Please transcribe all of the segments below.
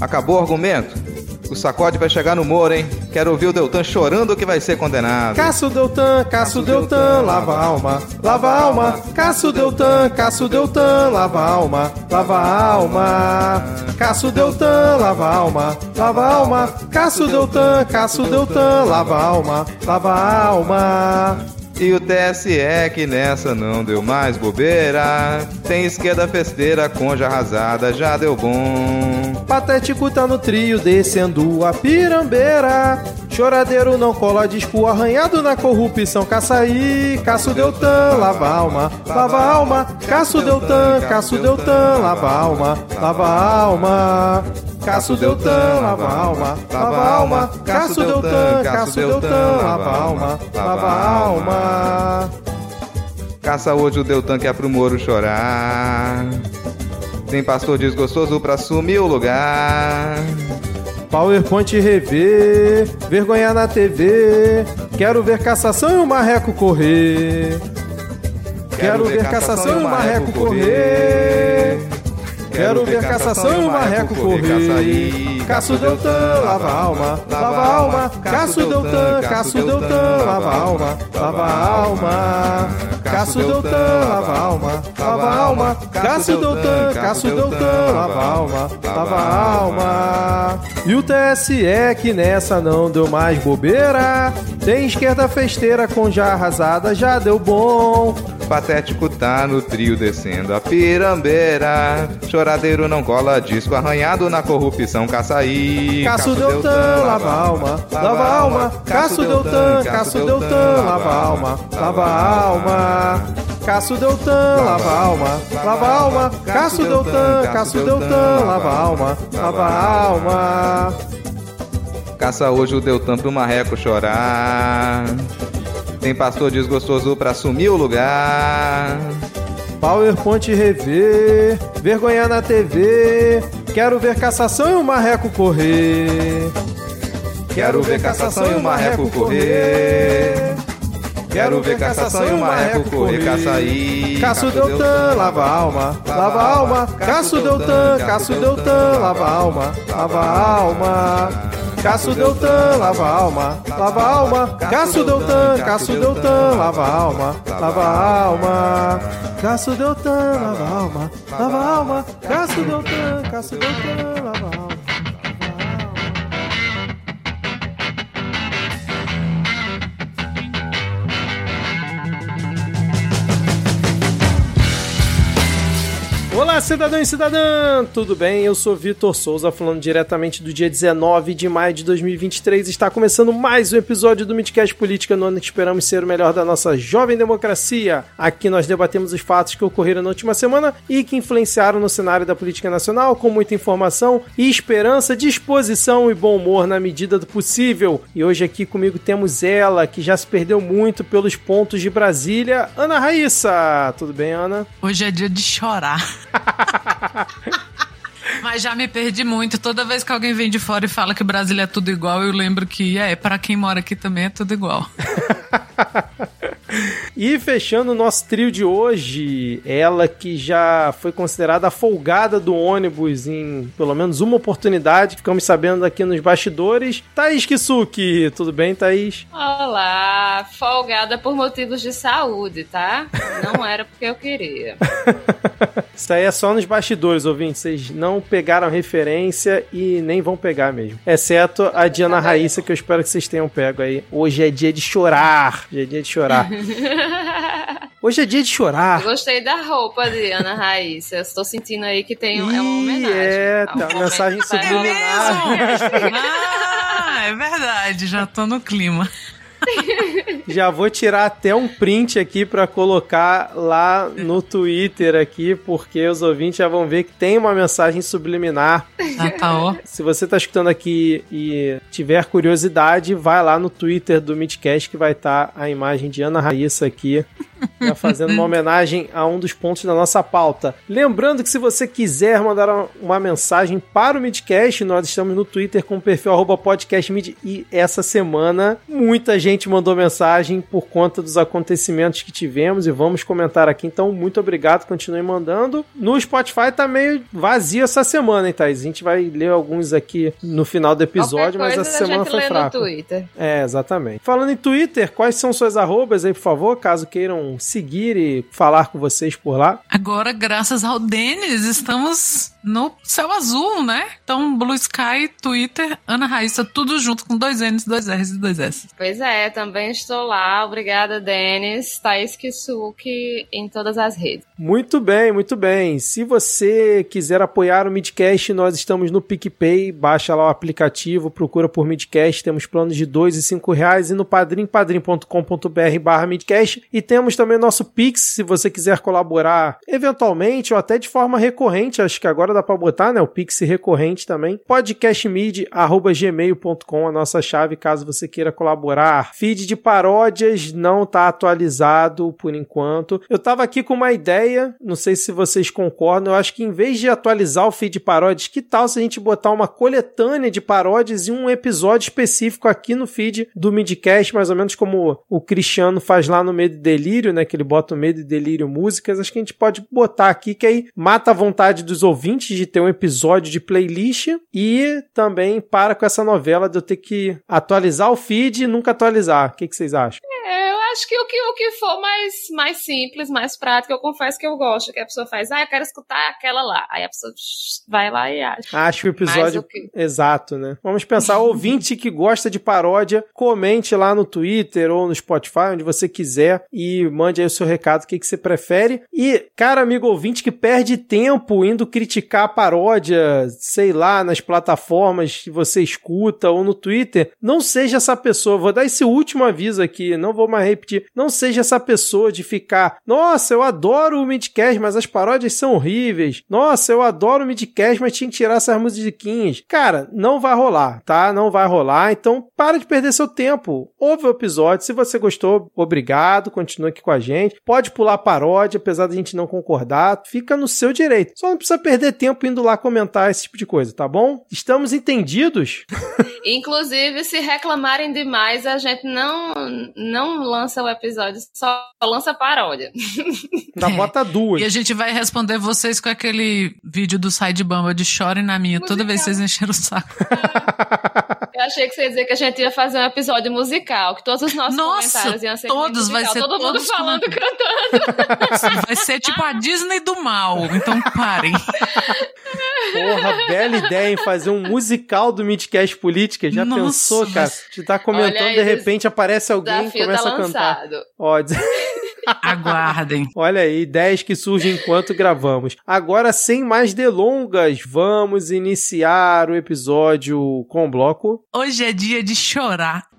Acabou o argumento? O sacode vai chegar no Moro, hein? Quero ouvir o Deltan chorando que vai ser condenado. Caço Deltan, Caço Deltan, lava a alma, lava a alma. Caço Deltan, Caço Deltan, lava a alma, lava a alma. Caço Deltan, lava a alma, lava a alma. Caço Deltan, Caço Deltan, lava a alma, lava a alma. E o TSE que nessa não deu mais bobeira. Tem esquerda festeira, conja arrasada, já deu bom. Patético tá no trio, descendo a pirambeira. Choradeiro não cola disco, arranhado na corrupção. Caçaí, Caço Deltan, lava alma, lava alma. Caço Deltan, Caço Deltan, lava alma, lava alma. Caço Deltan, lava alma, lava alma. Caço Deltan, Caço Deltan, lava alma, lava alma. Caça hoje o Deltan que é pro Moro chorar. Tem pastor desgostoso pra assumir o lugar. PowerPoint rever, vergonha na TV. Quero ver cassação e o marreco correr. Quero ver cassação e o marreco correr. Quero ver cassação e o marreco correr. Caço Deltan, lava alma, lava alma. Caço Deltan, Caço Deltan, lava alma, lava alma. Caço Deltan, lava alma, lava alma. Caço Deltan, Caço Deltan, lava alma, lava alma. E o TSE que nessa não deu mais bobeira. Tem esquerda festeira com já arrasada, já deu bom. Patético tá no trio descendo a pirambeira. Choradeiro não cola disco arranhado na corrupção. Caçaí. Caço Deltan, lava a alma, lava alma. Caço Deltan, Caço Deltan, lava alma, lava a alma. Caço Deltan, lava a alma, lava a alma. Caço Deltan, Caço Deltan, lava a alma, lava a alma. Caça hoje o Deltan pro marreco chorar. Tem pastor desgostoso pra assumir o lugar. PowerPoint rever, vergonha na TV. Quero ver cassação e o marreco correr. Quero ver cassação e o marreco correr. Quero ver cassação e o marreco correr. Caçaí. Caço Deltan, lava a alma, lava a alma. Caço Deltan, Caço Deltan, lava a alma, lava a alma. Caço Deltan, lava a alma, lava a alma. Caço Deltan, Caço Deltan, lava a alma, lava a alma. Caço Deltan, lava a alma, lava a alma. Caço Deltan, Caço Deltan, lava a alma. Olá, cidadão e cidadã! Tudo bem? Eu sou Vitor Souza, falando diretamente do dia 19 de maio de 2023. Está começando mais um episódio do Midcast Política, no ano que esperamos ser o melhor da nossa jovem democracia. Aqui nós debatemos os fatos que ocorreram na última semana e que influenciaram no cenário da política nacional, com muita informação e esperança, disposição e bom humor na medida do possível. E hoje aqui comigo temos ela, que já se perdeu muito pelos pontos de Brasília, Ana Raíssa. Tudo bem, Ana? Hoje é dia de chorar. Mas já me perdi muito. Toda vez que alguém vem de fora e fala que Brasília é tudo igual, eu lembro que é, para quem mora aqui também é tudo igual. E fechando o nosso trio de hoje, ela que já foi considerada a folgada do ônibus em pelo menos uma oportunidade, ficamos sabendo aqui nos bastidores, Thaís Kisuki. Tudo bem, Thaís? Olá, folgada por motivos de saúde, tá? Não era porque eu queria. Isso aí é só nos bastidores, ouvintes. Vocês não pegaram referência e nem vão pegar mesmo. Exceto a Diana Raíssa, que eu espero que vocês tenham pego aí. Hoje é dia de chorar. Hoje é dia de chorar. Hoje é dia de chorar. Eu gostei da roupa de Ana Raíssa. Eu estou sentindo aí que tem um, é uma homenagem. é, um tá, momento mensagem subliminar. ah, é verdade, já tô no clima. Já vou tirar até um print aqui pra colocar lá no Twitter aqui, porque os ouvintes já vão ver que tem uma mensagem subliminar. Ah, tá, ó. Se você tá escutando aqui e tiver curiosidade, vai lá no Twitter do Midcast que vai estar a imagem de Ana Raíssa aqui Já fazendo uma homenagem a um dos pontos da nossa pauta. Lembrando que se você quiser mandar uma mensagem para o Midcast, nós estamos no Twitter com o perfil podcastmid e essa semana muita gente mandou mensagem por conta dos acontecimentos que tivemos e vamos comentar aqui. Então, muito obrigado, continue mandando. No Spotify tá meio vazio essa semana, hein, Thaís? A gente vai ler alguns aqui no final do episódio, mas essa semana foi fraco. É, exatamente. Falando em Twitter, quais são suas arrobas aí, por favor, caso queiram seguir e falar com vocês por lá? Agora, graças ao Denis, estamos no céu azul, né? Então, Blue Sky, Twitter, Ana Raíssa, tudo junto com dois N's, dois R's e dois S. Pois é, também estou lá. Obrigada, Denis. Thaís Kisuki em todas as redes. Muito bem, muito bem. Se você quiser apoiar o Midcast, nós estamos no PicPay. Baixa lá o aplicativo, procura por Midcast. Temos planos de dois e cinco reais e no padrim, padrim.com.br barra Midcast. E temos também nosso Pix, se você quiser colaborar eventualmente ou até de forma recorrente. Acho que agora dá para botar, né? O Pix recorrente também. podcastmid.gmail.com, a nossa chave, caso você queira colaborar. Feed de paródias não tá atualizado por enquanto. Eu tava aqui com uma ideia, não sei se vocês concordam, eu acho que em vez de atualizar o feed de paródias, que tal se a gente botar uma coletânea de paródias e um episódio específico aqui no feed do Midcast, mais ou menos como o Cristiano faz lá no Medo e Delírio, né? Que ele bota o Medo e Delírio músicas. Acho que a gente pode botar aqui, que aí mata a vontade dos ouvintes de ter um episódio de playlist e também para com essa novela de eu ter que atualizar o feed e nunca atualizar. O que, que vocês acham? É, acho que o que, o que for mais, mais simples, mais prático, eu confesso que eu gosto. Que a pessoa faz, ah, eu quero escutar aquela lá. Aí a pessoa vai lá e acha. Acho o episódio o que... exato, né? Vamos pensar, ouvinte que gosta de paródia, comente lá no Twitter ou no Spotify, onde você quiser, e mande aí o seu recado, o que, que você prefere. E, cara, amigo ouvinte que perde tempo indo criticar a paródia, sei lá, nas plataformas que você escuta ou no Twitter, não seja essa pessoa. Vou dar esse último aviso aqui, não vou mais Não seja essa pessoa de ficar, nossa, eu adoro o Midcast, mas as paródias são horríveis. Nossa, eu adoro o Midcast, mas tinha que tirar essas musiquinhas. Cara, não vai rolar, tá? Não vai rolar. Então, para de perder seu tempo. Ouve o episódio. Se você gostou, obrigado. Continua aqui com a gente. Pode pular paródia, apesar da gente não concordar. Fica no seu direito. Só não precisa perder tempo indo lá comentar esse tipo de coisa, tá bom? Estamos entendidos? Inclusive, se reclamarem demais, a gente não, não lança o episódio, só lança paródia. Na bota duas. E a gente vai responder vocês com aquele vídeo do Side Bamba de chore na minha, musical. toda vez que vocês encheram o saco. Eu achei que você ia dizer que a gente ia fazer um episódio musical, que todos os nossos Nossa, comentários iam ser todos, musical, vai ser todo todos mundo falando, cantando. Vai ser tipo a Disney do mal, então parem. Porra, bela ideia em fazer um musical do Midcast Política. Já Nossa, pensou, cara? Te tá comentando, aí, de repente aparece alguém e começa tá a cantar. Ó, Aguardem. Olha aí, ideias que surgem enquanto gravamos. Agora, sem mais delongas, vamos iniciar o episódio com o bloco. Hoje é dia de chorar.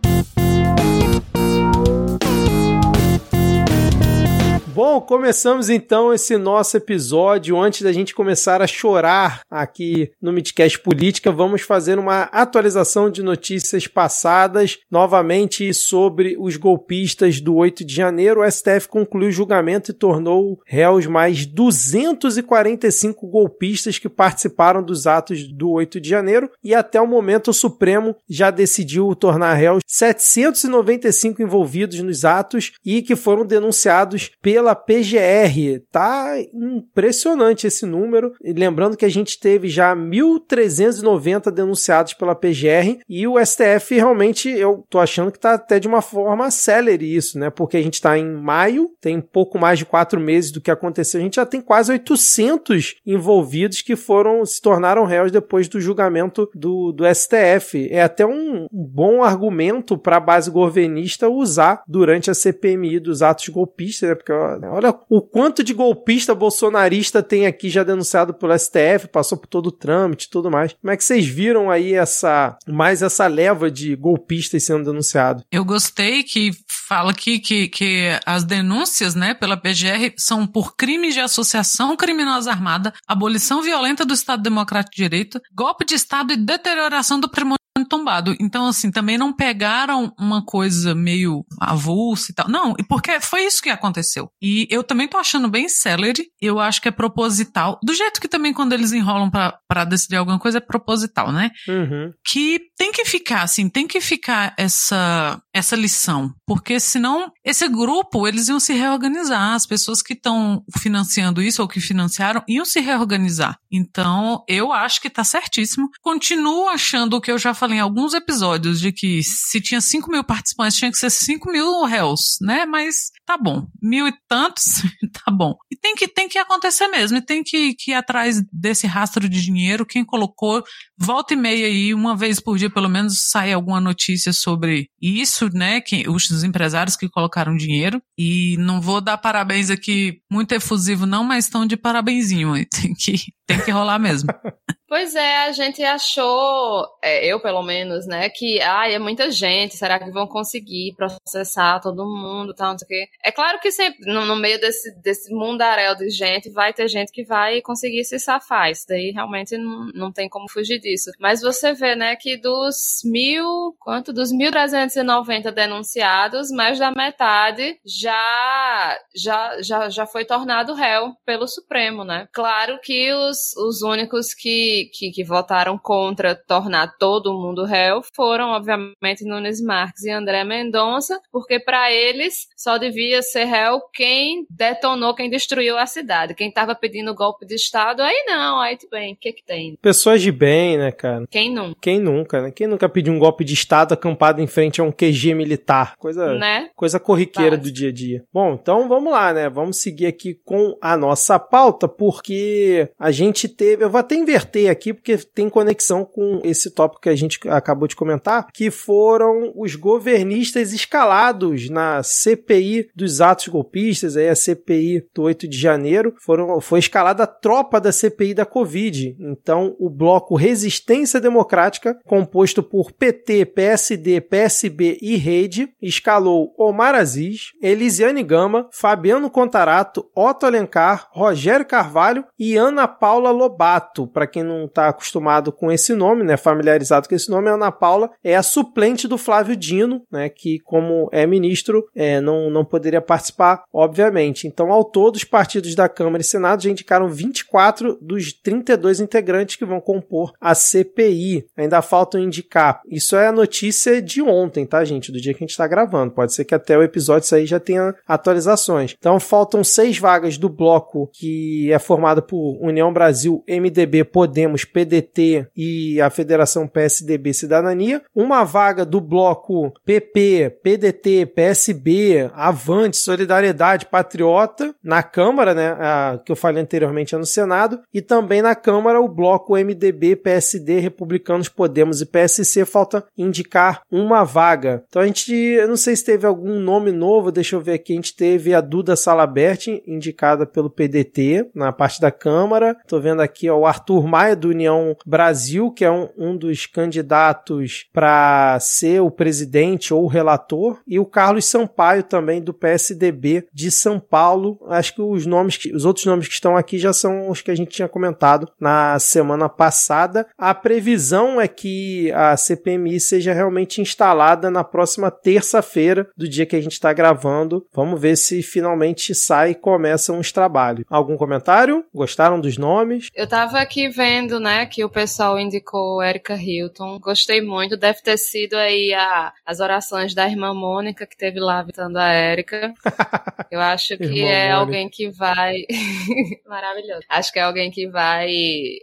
Bom, começamos então esse nosso episódio. Antes da gente começar a chorar aqui no Midcast Política, vamos fazer uma atualização de notícias passadas, novamente sobre os golpistas do 8 de janeiro. O STF concluiu o julgamento e tornou réus mais 245 golpistas que participaram dos atos do 8 de janeiro. E até o momento, o Supremo já decidiu tornar réus 795 envolvidos nos atos e que foram denunciados pela pela PGR. Tá impressionante esse número. E lembrando que a gente teve já 1.390 denunciados pela PGR e o STF realmente eu tô achando que tá até de uma forma célere isso, né? Porque a gente tá em maio, tem pouco mais de quatro meses do que aconteceu, a gente já tem quase 800 envolvidos que foram se tornaram réus depois do julgamento do, do STF. É até um, um bom argumento para a base governista usar durante a CPMI dos atos golpistas, né? Porque né? Olha o quanto de golpista bolsonarista tem aqui já denunciado pelo STF, passou por todo o trâmite e tudo mais. Como é que vocês viram aí essa mais essa leva de golpistas sendo denunciados? Eu gostei que fala aqui que, que as denúncias, né, pela PGR são por crimes de associação criminosa armada, abolição violenta do Estado Democrático de Direito, golpe de Estado e deterioração do patrimônio tombado. Então, assim, também não pegaram uma coisa meio avulsa e tal. Não, porque foi isso que aconteceu. E eu também tô achando bem celery. Eu acho que é proposital. Do jeito que também quando eles enrolam para decidir alguma coisa é proposital, né? Uhum. Que tem que ficar, assim, tem que ficar essa, essa lição. Porque senão, esse grupo, eles iam se reorganizar. As pessoas que estão financiando isso ou que financiaram iam se reorganizar. Então, eu acho que tá certíssimo. Continuo achando o que eu já falei em alguns episódios, de que se tinha 5 mil participantes, tinha que ser 5 mil réus, né? Mas tá bom. Mil e tantos, tá bom. E tem que, tem que acontecer mesmo. E tem que, que ir atrás desse rastro de dinheiro. Quem colocou, volta e meia aí, uma vez por dia, pelo menos, sai alguma notícia sobre isso, né? Que, os empresários que colocaram dinheiro. E não vou dar parabéns aqui muito efusivo, não, mas estão de parabenzinho. Tem que, tem que rolar mesmo. Pois é, a gente achou, é, eu pelo menos, né, que ai, é muita gente, será que vão conseguir processar todo mundo, tal, não sei o. É claro que sempre, no, no, meio desse, desse mundaréu de gente, vai ter gente que vai conseguir se safar. Isso daí realmente não, não tem como fugir disso. Mas você vê, né, que dos mil, quanto? Dos 1.390 denunciados, mais da metade já, já, já, já foi tornado réu pelo Supremo, né? Claro que os, os únicos que que, que, votaram contra tornar todo mundo réu foram, obviamente, Nunes Marques e André Mendonça, porque para eles só devia ser réu quem detonou, quem destruiu a cidade. Quem estava pedindo golpe de Estado, aí não, aí tudo bem, o que que tem? Pessoas de bem, né, cara? Quem nunca? Quem nunca, né? Quem nunca pediu um golpe de Estado acampado em frente a um QG militar? Coisa, né? coisa corriqueira do dia a dia. Bom, então vamos lá, né? Vamos seguir aqui com a nossa pauta, porque a gente teve. Eu vou até inverter aqui porque tem conexão com esse tópico que a gente acabou de comentar, que foram os governistas escalados na CPI dos atos golpistas, aí a CPI do 8 de janeiro, foram, foi escalada a tropa da CPI da Covid. Então, o bloco Resistência Democrática, composto por PT, PSD, PSB e Rede, escalou Omar Aziz, Elisiane Gama, Fabiano Contarato, Otto Alencar, Rogério Carvalho e Ana Paula Lobato. Para quem não está acostumado com esse nome, né, familiarizado com esse nome, a Ana Paula é a suplente do Flávio Dino, né, que como é ministro, é, não, não poderia participar, obviamente. Então, ao todo, os partidos da Câmara e Senado já indicaram 24 dos 32 integrantes que vão compor a CPI. Ainda faltam indicar. Isso é a notícia de ontem, tá, gente? Do dia que a gente está gravando. Pode ser que até o episódio sair já tenha atualizações. Então, faltam seis vagas do bloco que é formado por União Brasil, MDB, Podemos, PDT e a Federação PSDB Cidadania, uma vaga do bloco PP, PDT, PSB, Avante, Solidariedade, Patriota na Câmara, né, a, que eu falei anteriormente é no Senado, e também na Câmara o bloco MDB, PSD, Republicanos, Podemos e PSC falta indicar uma vaga. Então a gente, eu não sei se teve algum nome novo, deixa eu ver aqui, a gente teve a Duda Salabert indicada pelo PDT na parte da Câmara. Tô vendo aqui ó, o Arthur Maia do União Brasil, que é um, um dos candidatos para ser o presidente ou o relator, e o Carlos Sampaio também do PSDB de São Paulo. Acho que os nomes, os outros nomes que estão aqui já são os que a gente tinha comentado na semana passada. A previsão é que a CPMI seja realmente instalada na próxima terça-feira do dia que a gente está gravando. Vamos ver se finalmente sai e começam os trabalhos. Algum comentário? Gostaram dos nomes? Eu tava aqui vendo, né, que o pessoal indicou Erika Hilton. Gostei muito. Deve ter sido aí a, as orações da irmã Mônica que teve lá visitando a Erika. Eu acho que é Mônica. alguém que vai. Maravilhoso. Acho que é alguém que vai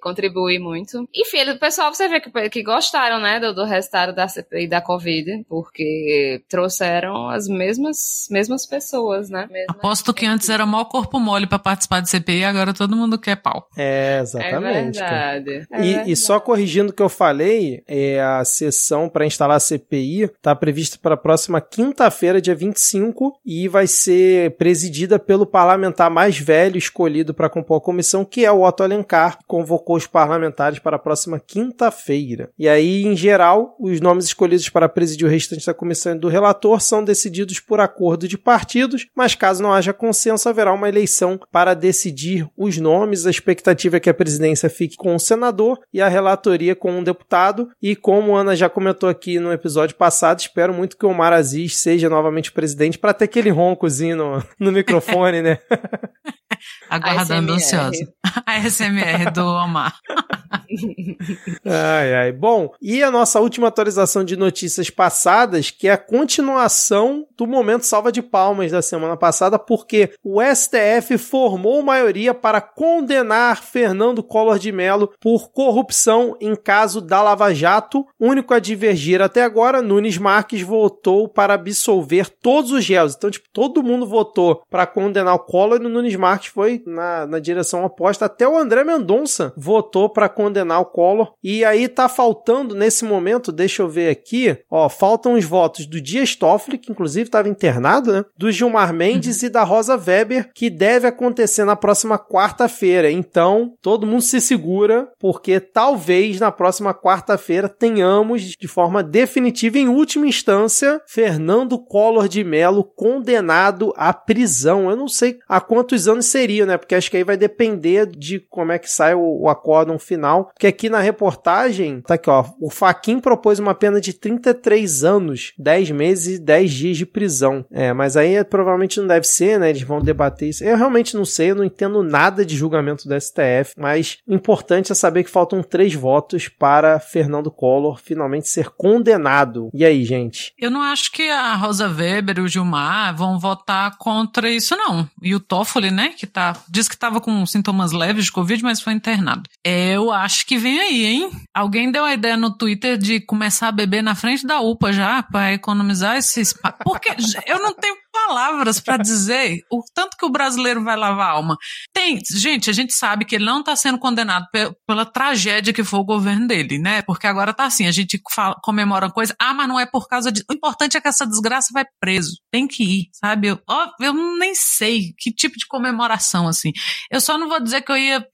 contribuir muito. Enfim, o pessoal, você vê que, que gostaram, né, do, do resultado da CPI da Covid, porque trouxeram as mesmas, mesmas pessoas, né? Mesmas Aposto que antes era maior corpo mole para participar de CPI, agora todo mundo quer pau. É, exatamente. É verdade. É e, e, só corrigindo o que eu falei, é, a sessão para instalar a CPI está prevista para a próxima quinta-feira, dia 25, e vai ser presidida pelo parlamentar mais velho escolhido para compor a comissão, que é o Otto Alencar, que convocou os parlamentares para a próxima quinta-feira. E aí, em geral, os nomes escolhidos para presidir o restante da comissão e do relator são decididos por acordo de partidos, mas caso não haja consenso, haverá uma eleição para decidir os nomes. A expectativa é que a presidência fique com um senador e a relatoria com um deputado. E como a Ana já comentou aqui no episódio passado, espero muito que o Omar Aziz seja novamente presidente para ter aquele roncozinho no, no microfone, né? Aguardando ansiosa. A SMR do Omar. ai, ai. Bom, e a nossa última atualização de notícias passadas, que é a continuação do momento salva de palmas da semana passada, porque o STF formou maioria para condenar Fernando Collor de Mello por corrupção em caso da Lava Jato. Único a divergir até agora, Nunes Marques votou para absolver todos os réus. Então, tipo, todo mundo votou para condenar o Collor e o Nunes Marques foi na, na direção oposta. Até o André Mendonça votou para condenar o Collor. E aí tá faltando nesse momento, deixa eu ver aqui, ó, faltam os votos do Dias Toffoli, que inclusive estava internado, né? Do Gilmar Mendes e da Rosa Weber, que deve acontecer na próxima quarta-feira. Então, todo mundo se segura, porque talvez na próxima quarta-feira tenhamos de forma definitiva, em última instância, Fernando Collor de Mello condenado à prisão. Eu não sei há quantos anos seria, né? Porque acho que aí vai depender de como é que sai o, o acórdão final. Porque aqui na reportagem, tá aqui, ó. O Faquin propôs uma pena de 33 anos, 10 meses e 10 dias de prisão. É, mas aí é, provavelmente não deve ser, né? Eles vão debater isso. Eu realmente não sei, eu não entendo nada de julgamento do STF, mas importante é saber que faltam três votos para Fernando Collor finalmente ser condenado. E aí, gente? Eu não acho que a Rosa Weber e o Gilmar vão votar contra isso, não. E o Toffoli, né, que tá, diz que estava com sintomas leves de Covid, mas foi internado. Eu acho que vem aí, hein? Alguém deu a ideia no Twitter de começar a beber na frente da UPA já, para economizar esses. Porque eu não tenho palavras para dizer o tanto que o brasileiro vai lavar a alma. Tem, gente, a gente sabe que ele não está sendo condenado pe pela tragédia que foi o governo dele, né? Porque agora tá assim, a gente fala, comemora uma coisa, ah, mas não é por causa de. O importante é que essa desgraça vai preso. Tem que ir, sabe? Eu, eu nem sei que tipo de comemoração, assim. Eu só não vou dizer que eu ia,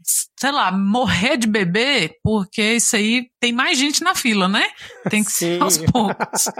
sei lá, morrer de bebê, porque isso aí tem mais gente na fila, né? Tem que Sim. ser aos poucos.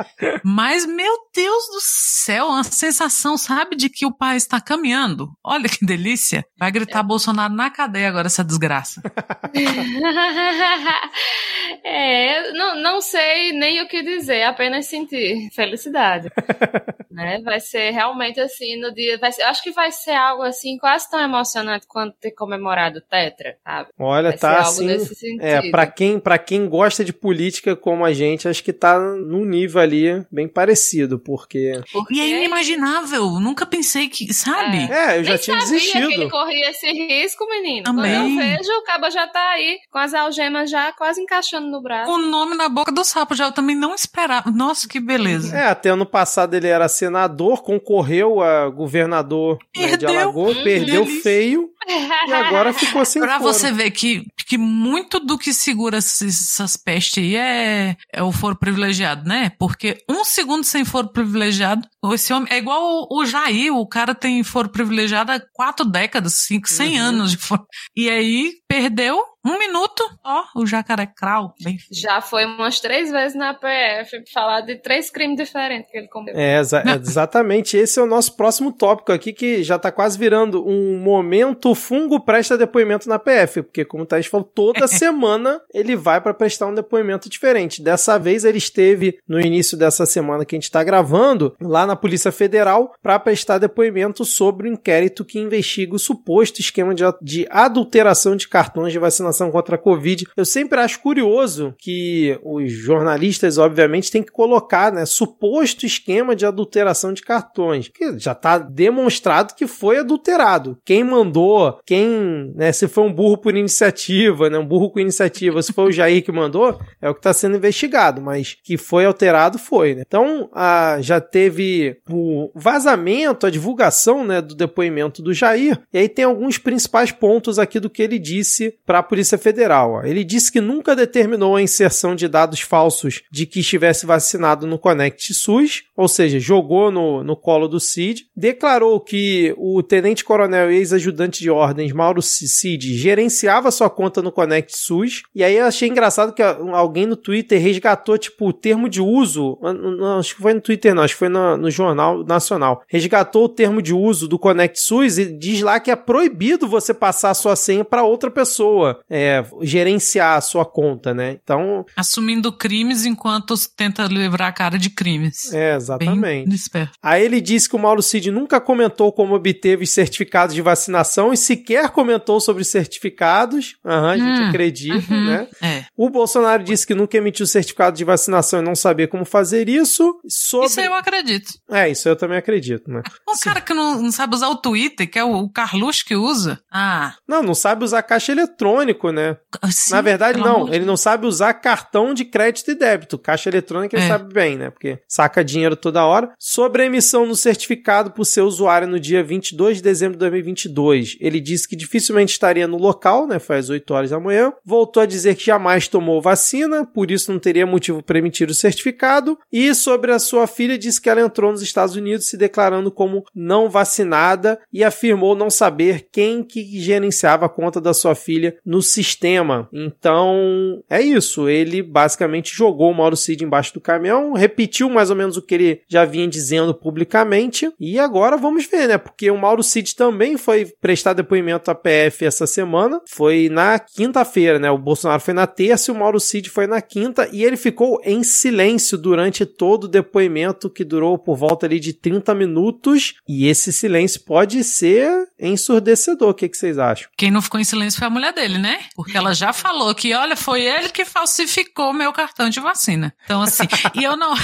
Mas, meu Deus do céu, uma sensação, sabe, de que o país está caminhando. Olha que delícia. Vai gritar é. Bolsonaro na cadeia agora, essa desgraça. é, não, não sei nem o que dizer, apenas sentir felicidade. né? Vai ser realmente assim no dia. Vai ser, eu acho que vai ser algo assim quase tão emocionante quanto ter comemorado o Tetra, sabe? Olha, vai tá assim. É, para quem, pra quem gosta de política como a gente, acho que tá num nível ali bem parecido, porque. porque... E é inimaginável. Nunca pensei que, sabe? É, é eu já Nem tinha sabia desistido. que ele corria esse risco, menino. Também. Quando eu vejo, o cabo já tá aí com as algemas já quase encaixando no braço. O nome na boca do sapo já eu também não esperava. Nossa, que beleza. É, até ano passado ele era senador, concorreu a governador né, de Alagoas, hum, perdeu feio e agora ficou sem Pra foro. você ver que, que muito do que segura essas pestes aí é, é o foro privilegiado, né? Porque um segundo sem foro privilegiado, esse homem é igual o, o Jair, o cara tem foro privilegiado há quatro décadas, cinco, cem uhum. anos de foro. E aí perdeu um minuto, ó, o jacaré crawl. Bem... Já foi umas três vezes na PF falar de três crimes diferentes que ele cometeu. É, exa exatamente. Esse é o nosso próximo tópico aqui, que já tá quase virando um momento o fungo presta depoimento na PF, porque como o Thaís falou, toda semana ele vai para prestar um depoimento diferente. Dessa vez ele esteve no início dessa semana que a gente está gravando, lá na Polícia Federal, para prestar depoimento sobre o inquérito que investiga o suposto esquema de, de adulteração de cartões de vacinação contra a Covid. Eu sempre acho curioso que os jornalistas, obviamente, têm que colocar, né, suposto esquema de adulteração de cartões, que já está demonstrado que foi adulterado. Quem mandou, quem, né, se foi um burro por iniciativa, né, um burro com iniciativa, se foi o Jair que mandou, é o que está sendo investigado, mas que foi alterado foi, né? Então, a, já teve o vazamento, a divulgação, né, do depoimento do Jair, e aí tem alguns principais pontos aqui do que ele disse para a Polícia Federal. Ele disse que nunca determinou a inserção de dados falsos de que estivesse vacinado no Connect SUS, ou seja, jogou no, no colo do CID. Declarou que o tenente-coronel e ex-ajudante de ordens, Mauro Cid gerenciava sua conta no Connect SUS. E aí eu achei engraçado que alguém no Twitter resgatou, tipo, o termo de uso. Não, acho que foi no Twitter, não, acho que foi no, no Jornal Nacional. Resgatou o termo de uso do Connect SUS e diz lá que é proibido você passar a sua senha para outra pessoa é, gerenciar a sua conta, né? Então. Assumindo crimes enquanto tenta livrar a cara de crimes. É, exatamente. Aí ele disse que o Mauro Cid nunca comentou como obteve certificados de vacinação e sequer comentou sobre certificados. Aham, a gente hum, acredita, uhum, né? É. O Bolsonaro disse que nunca emitiu certificado de vacinação e não sabia como fazer isso. Sobre... Isso eu acredito. É, isso eu também acredito, né? Um Sim. cara que não, não, sabe usar o Twitter, que é o, o Carluxo que usa. Ah. Não, não sabe usar caixa eletrônico, né? Sim, Na verdade, não. Ele não sabe usar cartão de crédito e débito. Caixa eletrônica ele é. sabe bem, né? Porque saca dinheiro toda hora. Sobre a emissão do certificado por seu usuário no dia 22 de dezembro de 2022, ele disse que dificilmente estaria no local, né? Faz 8 horas da manhã. Voltou a dizer que jamais tomou vacina, por isso não teria motivo para emitir o certificado. E sobre a sua filha, disse que ela entrou nos Estados Unidos se declarando como não vacinada e afirmou não saber quem que gerenciava a conta da sua filha no sistema. Então, é isso. Ele basicamente jogou o Mauro Cid embaixo do caminhão, repetiu mais ou menos o que ele já vinha dizendo publicamente. E agora vamos ver, né? Porque o Mauro Cid também foi prestar depoimento à PF essa semana. Foi na quinta-feira, né? O Bolsonaro foi na terça e o Mauro Cid foi na quinta. E ele ficou em silêncio durante todo o depoimento, que durou por volta ali de 30 minutos. E esse silêncio pode ser ensurdecedor. O que, que vocês acham? Quem não ficou em silêncio foi a mulher dele, né? Porque ela já falou que, olha, foi ele que falsificou meu cartão de vacina. Então, assim, e eu não.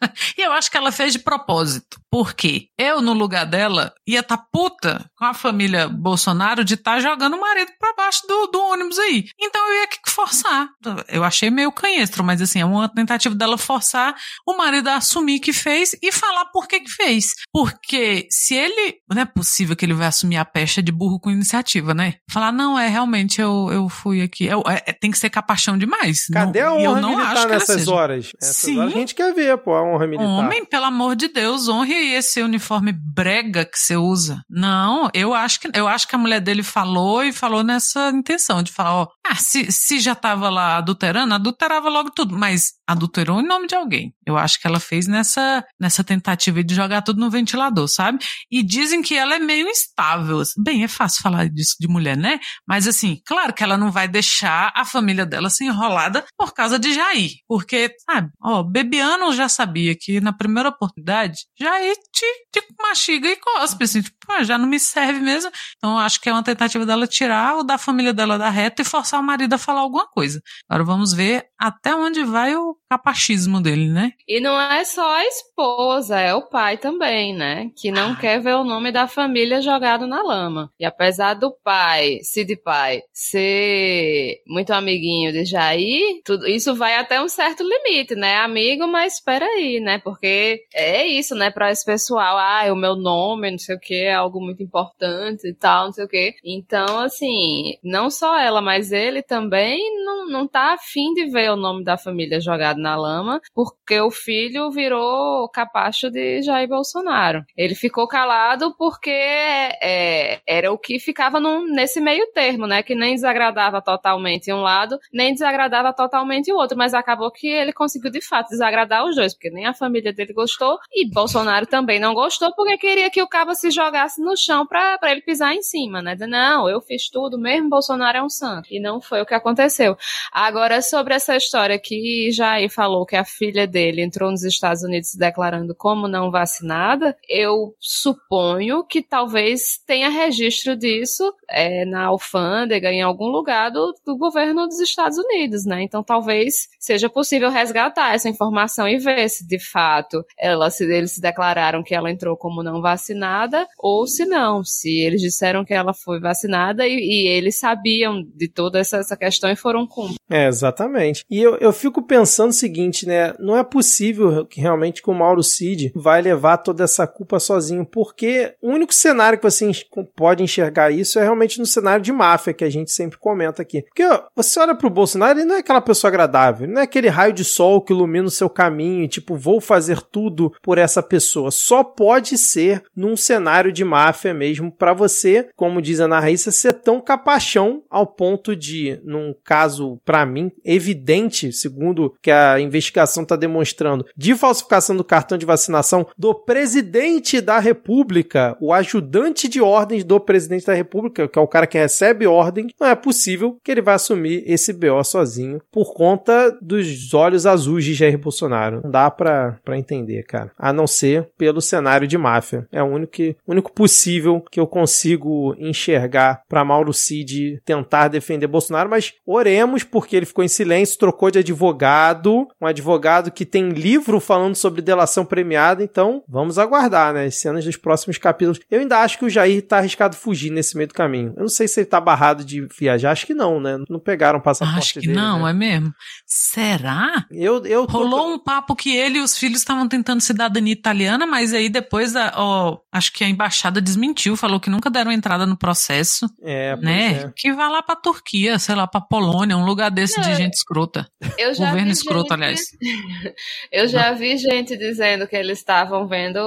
e eu acho que ela fez de propósito. Porque eu, no lugar dela, ia estar tá puta com a família Bolsonaro de estar tá jogando o marido pra baixo do, do ônibus aí. Então eu ia que forçar. Eu achei meio canhestro, mas assim, é uma tentativa dela forçar o marido a assumir que fez e falar por que que fez. Porque se ele. Não é possível que ele vai assumir a pecha de burro com iniciativa, né? Falar, não, é realmente eu, eu fui aqui. Eu, é, tem que ser capachão demais. Cadê não, a honra eu não militar acho nessas horas? Essas Sim. Horas a gente quer ver, pô, a honra militar. Homem, pelo amor de Deus, honre esse uniforme brega que você usa. Não, eu acho que eu acho que a mulher dele falou e falou nessa intenção de falar, ó, ah, se, se já tava lá adulterando, adulterava logo tudo, mas adulterou em nome de alguém. Eu acho que ela fez nessa nessa tentativa de jogar tudo no ventilador, sabe? E dizem que ela é meio instável. Bem, é fácil falar disso de mulher, né? Mas assim, claro que ela não vai deixar a família dela se enrolada por causa de Jair, porque, sabe, ó, Bebiano já sabia que na primeira oportunidade Jair te, te mastiga e cospe, assim, tipo, já não me serve mesmo. Então acho que é uma tentativa dela tirar o da família dela da reta e forçar o marido a falar alguma coisa. Agora vamos ver até onde vai o capachismo dele, né? E não é só a esposa, é o pai também, né? Que não ah. quer ver o nome da família jogado na lama. E apesar do pai, Cid Pai, ser muito amiguinho de Jair, tudo, isso vai até um certo limite, né? Amigo, mas espera aí, né? Porque é isso, né? Para esse pessoal, ah, o meu nome, não sei o que, é algo muito importante e tal, não sei o que. Então, assim, não só ela, mas ele também não, não tá afim de ver o nome da família jogado na lama, porque o filho virou capacho de Jair Bolsonaro. Ele ficou calado porque é, era o que ficava num, nesse meio termo, né? Que nem desagradava totalmente um lado, nem desagradava totalmente o outro, mas acabou que ele conseguiu de fato desagradar os dois, porque nem a família dele gostou e Bolsonaro também não gostou porque queria que o cabo se jogasse no chão pra ele pisar em cima, né? Não, eu fiz tudo, mesmo Bolsonaro é um santo. E não foi o que aconteceu. Agora, sobre essa história que Jair falou que a filha dele entrou nos Estados Unidos se declarando como não vacinada, eu suponho que talvez tenha registro disso é, na alfândega, em algum lugar do, do governo dos Estados Unidos, né? Então talvez seja possível resgatar essa informação e ver se de fato ela, se eles se declararam que ela entrou como não vacinada ou se não, se eles disseram que ela foi vacinada e, e eles sabiam de toda essa, essa questão e foram cumpridos. É, exatamente. E eu, eu fico pensando o seguinte, né? Não é possível que realmente que o Mauro Cid vai levar toda essa culpa sozinho, porque o único cenário que você pode enxergar isso é realmente no cenário de máfia que a gente sempre comenta aqui. Porque ó, você olha pro Bolsonaro, ele não é aquela pessoa agradável, não é aquele raio de sol que ilumina o seu caminho tipo, vou fazer tudo por essa pessoa. Só pode ser num cenário de máfia mesmo para você como diz a Raíssa, ser tão capachão ao ponto de, num caso, para mim, evidente, segundo que a investigação está demonstrando, de falsificação do cartão de vacinação do presidente da República, o ajudante de ordens do presidente da República, que é o cara que recebe ordem, não é possível que ele vá assumir esse BO sozinho por conta dos olhos azuis de Jair Bolsonaro. Não dá pra entender, cara. A não ser pelo cenário de máfia. É o único, único possível que eu consigo enxergar para Mauro Cid tentar defender Bolsonaro, mas oremos porque ele ficou em silêncio, trocou de advogado, um advogado que tem livro falando sobre delação premiada, então vamos aguardar, né, as cenas dos próximos capítulos. Eu ainda acho que o Jair tá arriscado fugir nesse meio do caminho. Eu não sei se ele tá barrado de viajar, acho que não, né? Não pegaram o passaporte Acho que dele, não, né? é mesmo. Será? Eu, eu tô- Rolou um papo que ele e os filhos estavam tentando cidadania italiana, mas aí depois, a, ó, acho que a embaixada desmentiu, falou que nunca deram entrada no processo, É, né? é. Que vai lá pra Turquia, sei lá, pra Polônia, um lugar desse de Não, gente escrota. Eu já Governo vi escroto, gente- aliás. Eu já vi gente dizendo que eles estavam vendo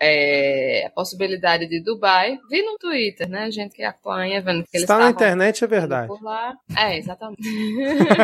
é, a possibilidade de Dubai. Vi no Twitter, né? Gente que acompanha, vendo que eles Está na estavam internet, é verdade. por lá. É, exatamente.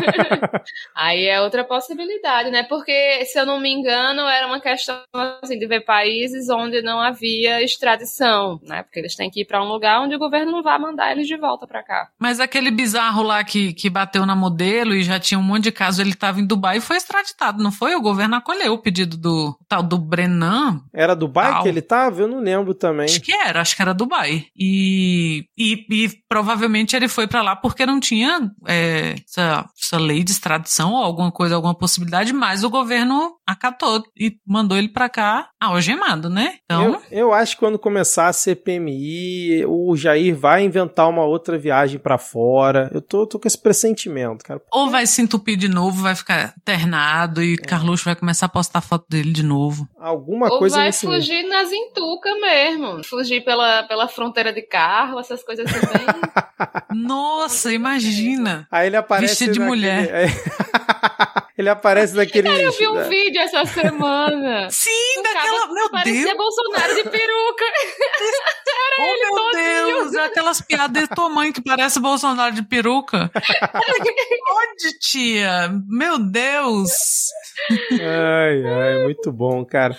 Aí é outra possibilidade, né? Porque, se eu não me engano, era uma questão assim, de ver países onde não havia extradição, né? Porque eles têm que ir pra um lugar onde o governo não vai mandar eles de volta pra cá. Mas aquele bizarro lá que, que bateu na modelo e já tinha um monte de caso, ele tava em Dubai e foi extraditado, não foi? O governo acolheu o pedido do tal do Brennan, Era Dubai Au. que ele tava? Eu não lembro também. Acho que era, acho que era Dubai. E, e, e provavelmente ele foi pra lá porque não tinha é, essa, essa lei de extradição ou alguma coisa, alguma possibilidade, mas o governo acatou e mandou ele pra cá algemado, né? Então, Eu, eu acho que quando começar a CPMI, o Jair vai inventar uma outra viagem pra fora. Eu tô, tô com esse pressentimento, cara. ou vai se entupir de novo, vai ficar internado É. e Carluxo vai começar a postar foto dele de novo. Alguma Ou coisa vai fugir nas entucas mesmo. Fugir pela, pela fronteira de carro, essas coisas assim. bem- Nossa, imagina! Aí ele aparece Vestido de naquele- mulher. é. ele aparece naquele. Eu vi um vídeo essa semana. Sim, daquela. cara Meu parecia Deus! Bolsonaro de peruca. Oh, meu todinho. Deus! Aquelas piadas de tua mãe que parece Bolsonaro de peruca. Onde, tia? Meu Deus! Ai, ai, muito bom, cara.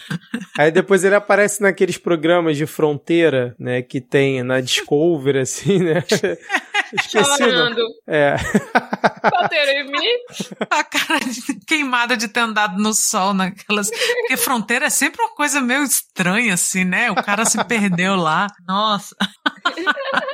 Aí depois ele aparece naqueles programas de fronteira, né, que tem na Discovery, assim, né? Esqueci. o nome. Chorando. É. Bateram em mim. A cara de- queimada de ter andado no sol naquelas. Porque fronteira é sempre uma coisa meio estranha, assim, né? O cara se perdeu lá. Nossa.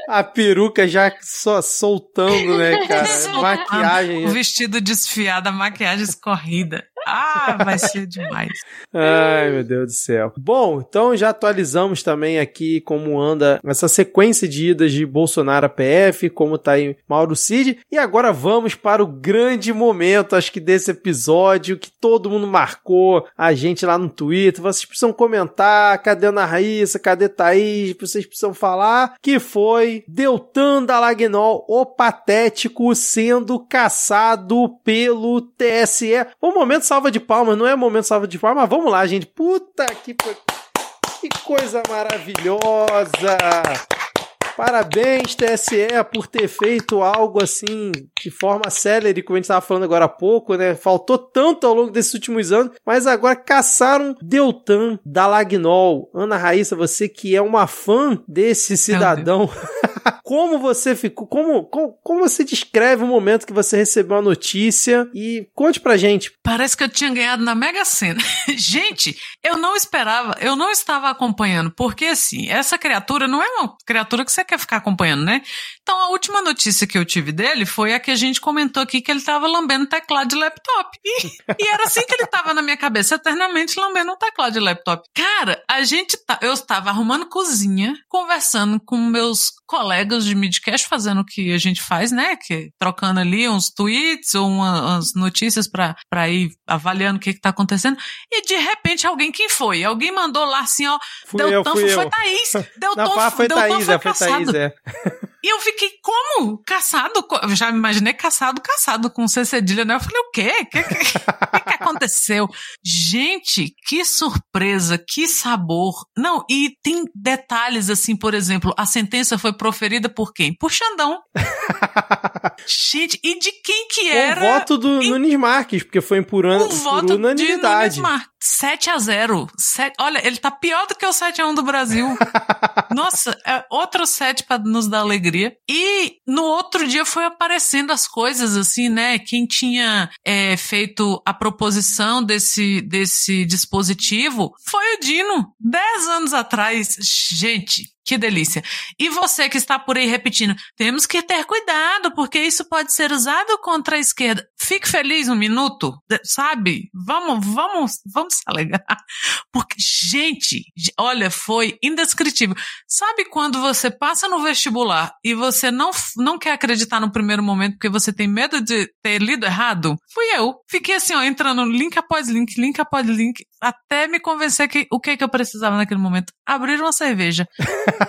A peruca já só soltando, né, cara? Maquiagem. O vestido desfiado, a maquiagem escorrida. Ah, vai ser demais. Ai, meu Deus do céu. Bom, então já atualizamos também aqui como anda essa sequência de idas de Bolsonaro a PF, como tá aí Mauro Cid. E agora vamos para o grande momento, acho que desse episódio, que todo mundo marcou a gente lá no Twitter. Vocês precisam comentar, cadê Ana Raíssa, cadê Thaís? Vocês precisam falar que foi Deltan Dallagnol, o patético, sendo caçado pelo TSE. Um momento salva de palmas, não é momento salva de palmas, mas vamos lá, gente. Puta que, que coisa maravilhosa! Parabéns, TSE, por ter feito algo assim de forma célere, como a gente estava falando agora há pouco, né? Faltou tanto ao longo desses últimos anos, mas agora caçaram Deltan Dallagnol. Ana Raíssa, você que é uma fã desse cidadão, como você ficou, como, como, como você descreve o momento que você recebeu a notícia e conte pra gente. Parece que eu tinha ganhado na Mega Sena. Gente, eu não esperava, eu não estava acompanhando, porque assim, essa criatura não é uma criatura que você quer ficar acompanhando, né? Então a última notícia que eu tive dele foi a que a gente comentou aqui que ele estava lambendo teclado de laptop. E, e era assim que ele estava na minha cabeça, eternamente lambendo um teclado de laptop. Cara, a gente tá, eu estava arrumando cozinha, conversando com meus colegas de midcast, fazendo o que a gente faz, né? Que trocando ali uns tweets ou uma- umas notícias pra, pra ir avaliando o que que tá acontecendo. E de repente alguém, quem foi? Alguém mandou lá assim, ó, Fui eu, Deltan, fui foi eu. Thaís. Deltan, Não, ah, foi Deltan Thaís, foi é, foi. Thaís, é. E eu fiquei, como? Caçado? Eu já me imaginei caçado, caçado com C cedilha, né? Eu falei, o quê? O que, que, que, aconteceu? Gente, que surpresa, que sabor. Não, e tem detalhes assim, por exemplo, a sentença foi proferida por quem? Por Xandão. Gente, e de quem que era? O voto do em... Nunes Marques, porque foi por, an... o voto unanimidade. De Nunes Marques. 7 a 0 7... Olha, ele tá pior do que o 7 a 1 do Brasil. Nossa, é outro 7 para nos dar alegria. E no outro dia foi aparecendo as coisas assim, né? Quem tinha é, feito a proposição desse, desse dispositivo foi o Dino, 10 anos atrás. Gente, que delícia. E você que está por aí repetindo, temos que ter cuidado, porque isso pode ser usado contra a esquerda. Fique feliz um minuto, sabe? Vamos, vamos, vamos se alegrar. Porque, gente, olha, foi indescritível. Sabe quando você passa no vestibular e você não, não quer acreditar no primeiro momento porque você tem medo de ter lido errado? Fui eu. Fiquei assim, ó, entrando link após link, link após link, até me convencer que o que, que eu precisava naquele momento? Abrir uma cerveja.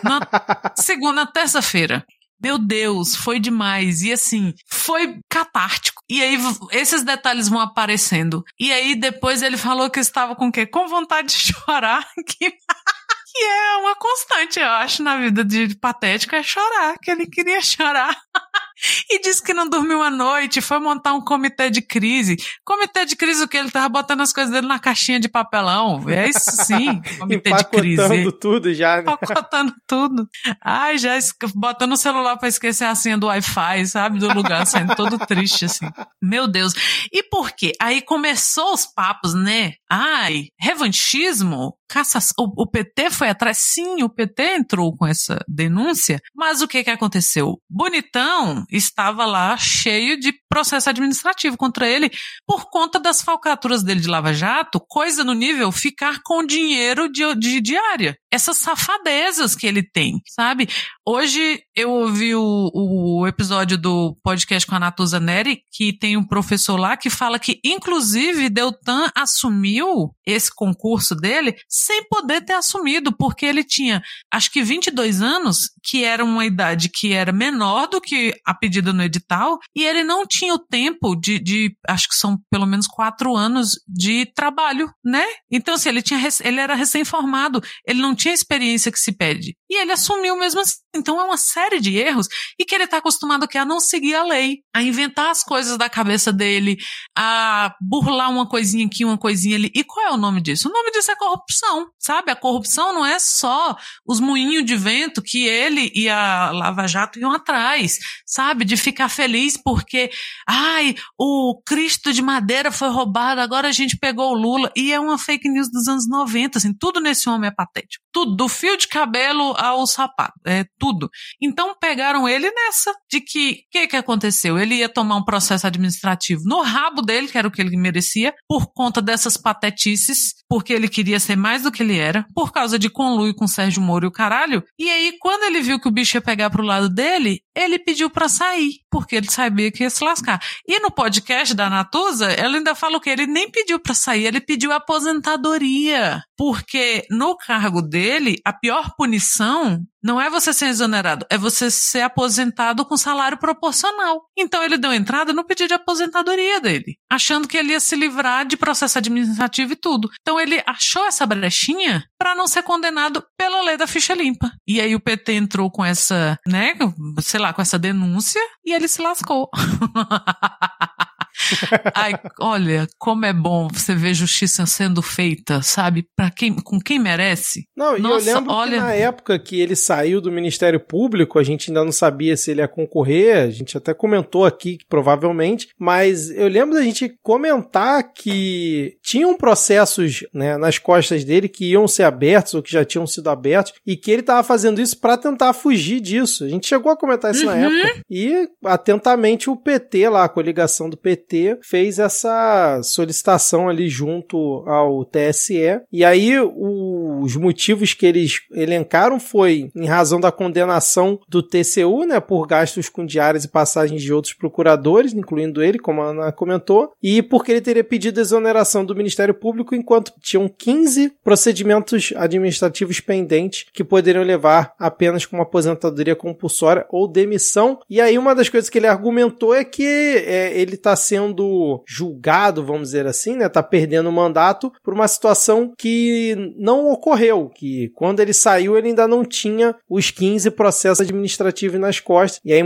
Na segunda, terça-feira. Meu Deus, foi demais. E assim, foi catártico. E aí, esses detalhes vão aparecendo. E aí, depois ele falou que estava com o quê? Com vontade de chorar. Que, que é uma constante, eu acho, na vida de patético, é chorar. Que ele queria chorar. e disse que não dormiu a noite, foi montar um comitê de crise. Comitê de crise o que? Ele tava botando as coisas dele na caixinha de papelão. É isso sim, comitê de crise. Empacotando tudo já, né? Empacotando tudo. Ai, já botando o celular para esquecer a senha do Wi-Fi, sabe? Do lugar, saindo todo triste, assim. Meu Deus. E por quê? Aí começou os papos, né? Ai, revanchismo? O, o PT foi atrás? Sim, o PT entrou com essa denúncia. Mas o que que aconteceu? Bonitão estava lá cheio de processo administrativo contra ele por conta das falcaturas dele de Lava Jato, coisa no nível ficar com dinheiro de, de diária. Essas safadezas que ele tem, sabe? Hoje eu ouvi o, o episódio do podcast com a Natuza Neri, que tem um professor lá que fala que, inclusive, Deltan assumiu esse concurso dele sem poder ter assumido, porque ele tinha, acho que 22 anos, que era uma idade que era menor do que a pedida no edital, e ele não tinha o tempo de, de acho que são pelo menos quatro anos de trabalho, né? Então, assim, ele, tinha, ele era recém-formado, ele não tinha a experiência que se pede. E ele assumiu mesmo assim. Então é uma série de erros e que ele está acostumado a não seguir a lei, a inventar as coisas da cabeça dele, a burlar uma coisinha aqui, uma coisinha ali. E qual é o nome disso? O nome disso é corrupção, sabe? A corrupção não é só os moinhos de vento que ele e a Lava Jato iam atrás, sabe? De ficar feliz porque, ai, o Cristo de madeira foi roubado, agora a gente pegou o Lula. E é uma fake news dos anos 90, assim, tudo nesse homem é patético. Tudo, do fio de cabelo ao sapato, é tudo. Então pegaram ele nessa, de que, o que que aconteceu? Ele ia tomar um processo administrativo no rabo dele, que era o que ele merecia, por conta dessas patetices, porque ele queria ser mais do que ele era, por causa de conluio com Sérgio Moro e o caralho. E aí, quando ele viu que o bicho ia pegar pro lado dele, ele pediu para sair, porque ele sabia que ia se lascar. E no podcast da Natuza, ela ainda fala que ele nem pediu para sair, ele pediu aposentadoria, porque no cargo dele, a pior punição não é você ser exonerado, é você ser aposentado com salário proporcional. Então ele deu entrada no pedido de aposentadoria dele, achando que ele ia se livrar de processo administrativo e tudo. Então ele achou essa brechinha para não ser condenado pela lei da ficha limpa. E aí o PT entrou com essa, né, sei lá, com essa denúncia e ele se lascou. Ai, olha, como é bom você ver justiça sendo feita, sabe? Para quem, com quem merece. Não, e Nossa, eu lembro olha... que na época que ele saiu do Ministério Público, a gente ainda não sabia se ele ia concorrer, a gente até comentou aqui que provavelmente, mas eu lembro da gente comentar que tinham processos né, nas costas dele que iam ser abertos ou que já tinham sido abertos e que ele estava fazendo isso para tentar fugir disso. A gente chegou a comentar isso uhum. na época. E atentamente o PT lá, a coligação do PT fez essa solicitação ali junto ao TSE. E aí o os motivos que eles elencaram foi em razão da condenação do TCU, né, por gastos com diárias e passagens de outros procuradores, incluindo ele, como a Ana comentou, e porque ele teria pedido exoneração do Ministério Público enquanto tinham 15 procedimentos administrativos pendentes que poderiam levar apenas com uma aposentadoria compulsória ou demissão. E aí uma das coisas que ele argumentou é que é, ele está sendo julgado, vamos dizer assim, né, tá perdendo o mandato por uma situação que não ocorreu, que quando ele saiu ele ainda não tinha os 15 processos administrativos nas costas. E aí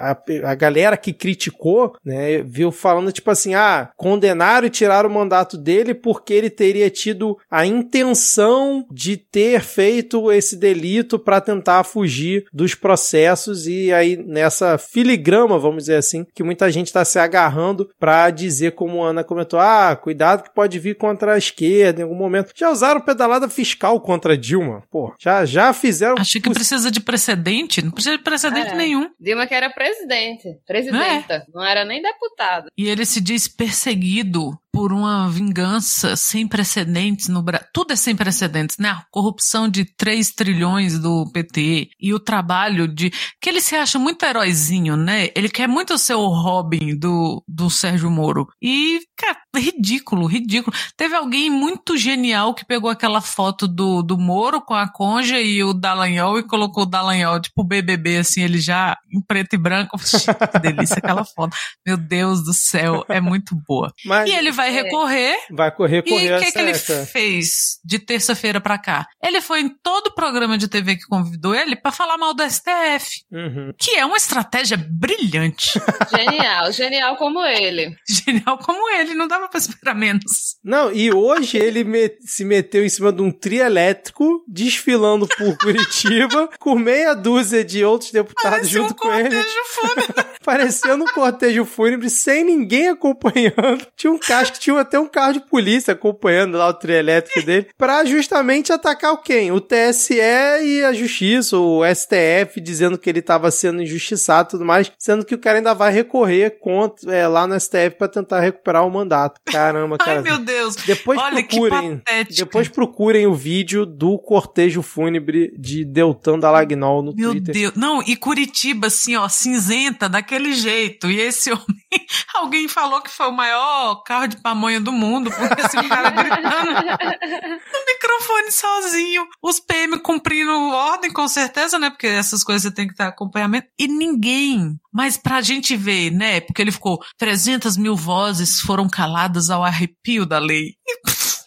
a, a galera que criticou, né, viu falando tipo assim, ah, condenaram e tiraram o mandato dele porque ele teria tido a intenção de ter feito esse delito para tentar fugir dos processos e aí nessa filigrama, vamos dizer assim, que muita gente está se agarrando para dizer como a Ana comentou, ah, cuidado que pode vir contra a esquerda em algum momento. Já usaram pedalada fiscal contra Dilma, pô, já já fizeram. Achei que precisa de precedente, não precisa de precedente é. nenhum. Dilma que era presidente, presidenta, é. não era nem deputada. E ele se diz perseguido por uma vingança sem precedentes no Brasil. Tudo é sem precedentes, né? A corrupção de 3 trilhões do PT e o trabalho de. que ele se acha muito heróizinho, né? Ele quer muito ser o Robin do, do Sérgio Moro. E, cara, ridículo, ridículo. Teve alguém muito genial que pegou aquela foto do, do Moro com a Conja e o Dallagnol e colocou o Dallagnol, tipo BBB, assim, ele já em preto e branco. que delícia aquela foto. Meu Deus do céu, é muito boa. Mas... E ele vai vai é. recorrer. Vai correr, correr. E o que, que ele fez de terça-feira pra cá? Ele foi em todo o programa de TV que convidou ele para falar mal do STF. Uhum. Que é uma estratégia brilhante. Genial, genial como ele. Genial como ele, não dava pra esperar menos. Não, e hoje ele me se meteu em cima de um trio elétrico, desfilando por Curitiba, com meia dúzia de outros deputados Parecia junto um com ele. Fúnebre. Parecendo um cortejo fúnebre, sem ninguém acompanhando. Tinha um casco tinha até um carro de polícia acompanhando lá o trio elétrico dele, pra justamente atacar o quem? O TSE e a Justiça, o STF, dizendo que ele tava sendo injustiçado e tudo mais, sendo que o cara ainda vai recorrer contra, é, lá no STF para tentar recuperar o mandato. Caramba, cara. Ai, meu Deus. Depois Olha, procurem, depois procurem o vídeo do cortejo fúnebre de Deltan Dallagnol no meu Twitter. Meu Deus. Não, e Curitiba, assim, ó, cinzenta, daquele jeito. E esse homem, alguém falou que foi o maior carro de pamonha do mundo, porque assim, o cara gritando no microfone sozinho, os PM cumprindo ordem, com certeza, né? Porque essas coisas tem que ter acompanhamento. E ninguém. Mas pra gente ver, né? Porque ele ficou 300 mil vozes foram caladas ao arrepio da lei. E,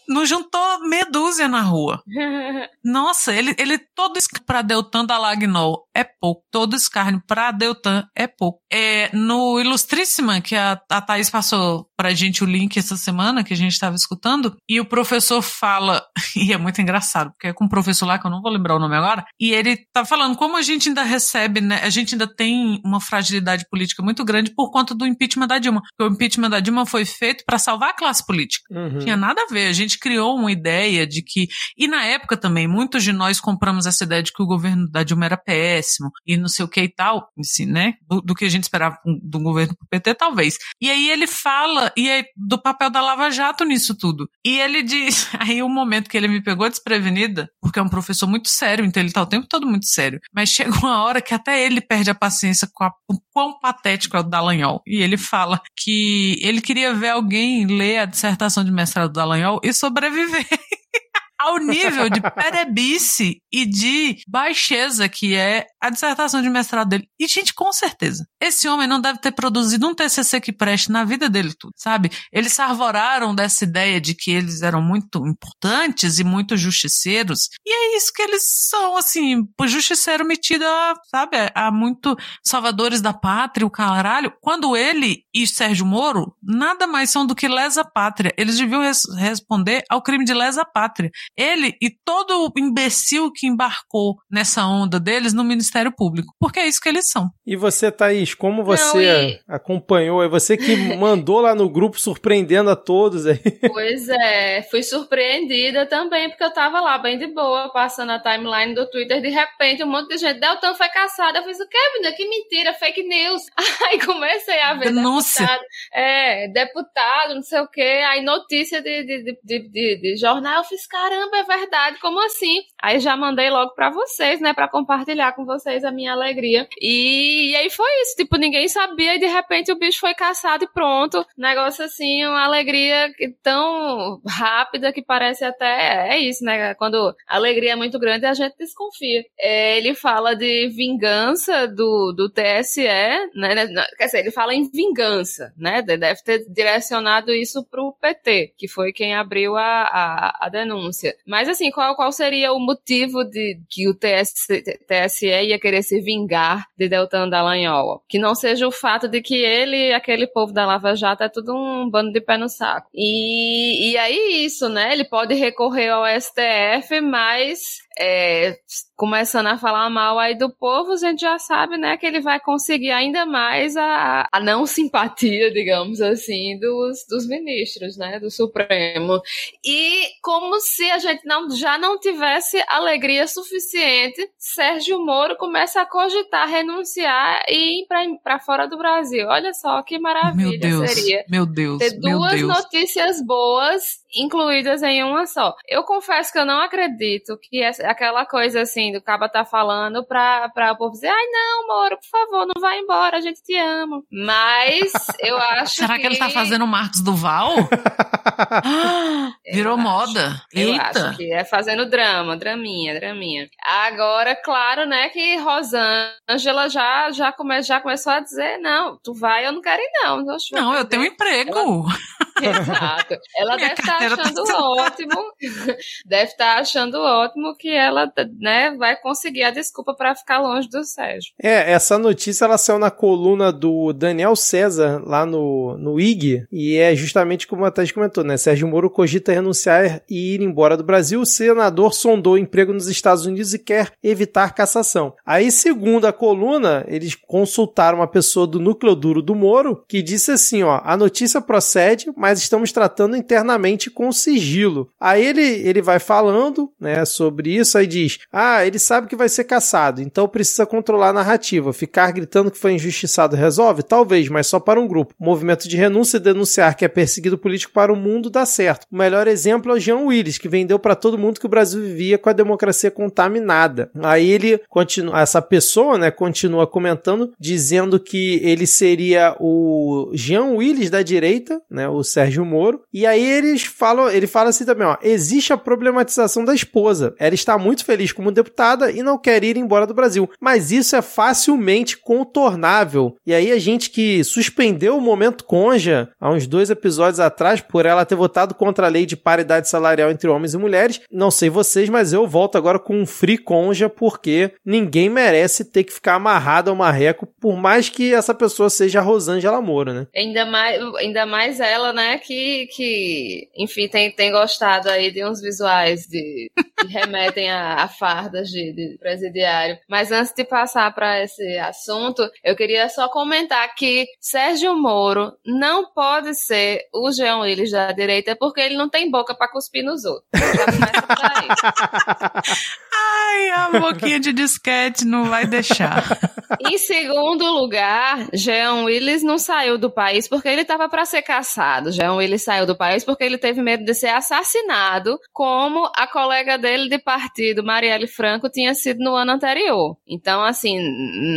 não juntou meia dúzia na rua. Nossa, ele, ele todo para Deltan da Lagnol é pouco. Todo escárnio para Deltan é pouco. É, no Ilustríssima, que a, a Thaís passou pra gente o link essa semana, que a gente estava escutando, e o professor fala, e é muito engraçado, porque é com um professor lá que eu não vou lembrar o nome agora, e ele tá falando como a gente ainda recebe, né, a gente ainda tem uma fragilidade política muito grande por conta do impeachment da Dilma. Porque o impeachment da Dilma foi feito para salvar a classe política. Uhum. Tinha nada a ver. A gente criou uma ideia de que, e na época também, muitos de nós compramos essa ideia de que o governo da Dilma era péssimo, e não sei o que e tal, assim, né, do, do que a gente esperava do governo do PT, talvez. E aí ele fala e é do papel da Lava Jato nisso tudo. E ele diz, aí o um momento que ele me pegou desprevenida, porque é um professor muito sério, então ele tá o tempo todo muito sério, mas chega uma hora que até ele perde a paciência com a, o quão patético é o Dallagnol. E ele fala que ele queria ver alguém ler a dissertação de mestrado do Dallagnol e sobreviver. ao nível de perebice e de baixeza que é a dissertação de mestrado dele. E, gente, com certeza, esse homem não deve ter produzido um TCC que preste na vida dele tudo, sabe? Eles se arvoraram dessa ideia de que eles eram muito importantes e muito justiceiros. E é isso que eles são, assim, o justiceiro metido a, sabe, a muito salvadores da pátria, o caralho. Quando ele e Sérgio Moro nada mais são do que lesa pátria. Eles deviam res responder ao crime de lesa pátria. Ele e todo o imbecil que embarcou nessa onda deles no Ministério Público. Porque é isso que eles são. E você, Thaís, como você Não, e... acompanhou? É você que mandou lá no grupo surpreendendo a todos aí. Pois é, fui surpreendida também, porque eu tava lá bem de boa, passando a timeline do Twitter, de repente um monte de gente, Deltan foi caçado. Eu fiz, o quê, menina? Que mentira, fake news. Aí comecei a ver Denúncia. deputado, é, deputado, não sei o quê, aí notícia de, de, de, de, de jornal, eu fiz, cara, caramba, é verdade, como assim? Aí já mandei logo para vocês, né, para compartilhar com vocês a minha alegria. E, e, aí foi isso, tipo, ninguém sabia e de repente o bicho foi caçado e pronto. Negócio assim, uma alegria tão rápida que parece até é isso, né? Quando a alegria é muito grande, a gente desconfia. É, ele fala de vingança do, do TSE, né? né quer dizer, ele fala em vingança, né? Deve ter direcionado isso pro PT, que foi quem abriu a, a, a denúncia. Mas assim, qual, qual seria o motivo de que o TS, TSE ia querer se vingar de Deltan Dallagnol? Que não seja o fato de que ele e aquele povo da Lava Jato é tudo um bando de pé no saco. E, e aí isso, né? Ele pode recorrer ao STF, mas é, começando a falar mal aí do povo, a gente já sabe, né, que ele vai conseguir ainda mais a, a não simpatia, digamos assim, dos, dos ministros, né, do Supremo. E como se a gente não, já não tivesse alegria suficiente, Sérgio Moro começa a cogitar renunciar e ir para fora do Brasil. Olha só que maravilha meu Deus, seria. Meu Deus, ter duas Deus. notícias boas incluídas em uma só. Eu confesso que eu não acredito que aquela coisa assim do Caba tá falando pra, pra o povo dizer, ai não, Moro, por favor, não vai embora, a gente te ama. Mas eu acho Será que... que ele tá fazendo o Marcos Duval? Virou moda. Eu Eita. acho que é fazendo drama, draminha, draminha. Agora, claro, né, que Rosângela já, já, come, já começou a dizer, não, tu vai, eu não quero ir não. Não, vai eu tenho um emprego. Exato. Ela deve estar carteira tá achando certa. ótimo, deve estar achando ótimo que ela, né, vai conseguir a desculpa para ficar longe do Sérgio. É, essa notícia ela saiu na coluna do Daniel César, lá no, no IG, e é justamente como a Thaís comentou, né? Sérgio Moro cogita renunciar e ir embora do Brasil. O senador sondou emprego nos Estados Unidos e quer evitar cassação. Aí, segundo a coluna, eles consultaram uma pessoa do núcleo duro do Moro, que disse assim, ó, a notícia procede, mas estamos tratando internamente com sigilo. Aí ele, ele vai falando, né, sobre isso, aí diz, ah, ele sabe que vai ser caçado, então precisa controlar a narrativa. Ficar gritando que foi injustiçado resolve? Talvez, mas só para um grupo. Movimento de renúncia e denunciar que é perseguido político para o mundo dá certo. O melhor exemplo é o Jean Willis, que vendeu para todo mundo que o Brasil vivia com a democracia contaminada. Aí ele continua, essa pessoa, né, continua comentando, dizendo que ele seria o Jean Willis da direita, né, o Sérgio Moro. E aí eles falam, ele fala assim também, ó, existe a problematização da esposa. Ela está muito feliz como deputada e não quer ir embora do Brasil, mas isso é facilmente contornável. E aí a gente que suspendeu o momento conja há uns dois episódios atrás por ela ter votado contra a lei de paridade salarial entre homens e mulheres. Não sei vocês, mas eu volto agora com um free conja porque ninguém merece ter que ficar amarrado ao marreco, por mais que essa pessoa seja a Rosângela Moura, né? Ainda mais, ainda mais ela, né, que, que enfim, tem, tem gostado aí de uns visuais de, que remetem a, a fardas de, de presidiário. Mas antes de passar para esse assunto, eu queria só comentar que Sérgio Moro não pode ser o Jean Willis da direita porque ele não tem boca para cuspir nos outros. Já começa por aí. Ai, a boquinha de disquete não vai deixar. Em segundo lugar, Jean Willis não saiu do país porque ele estava para ser caçado. Jean Willis saiu do país porque ele teve medo de ser assassinado, como a colega dele de partido, Marielle Franco, tinha sido no ano anterior. Então, assim,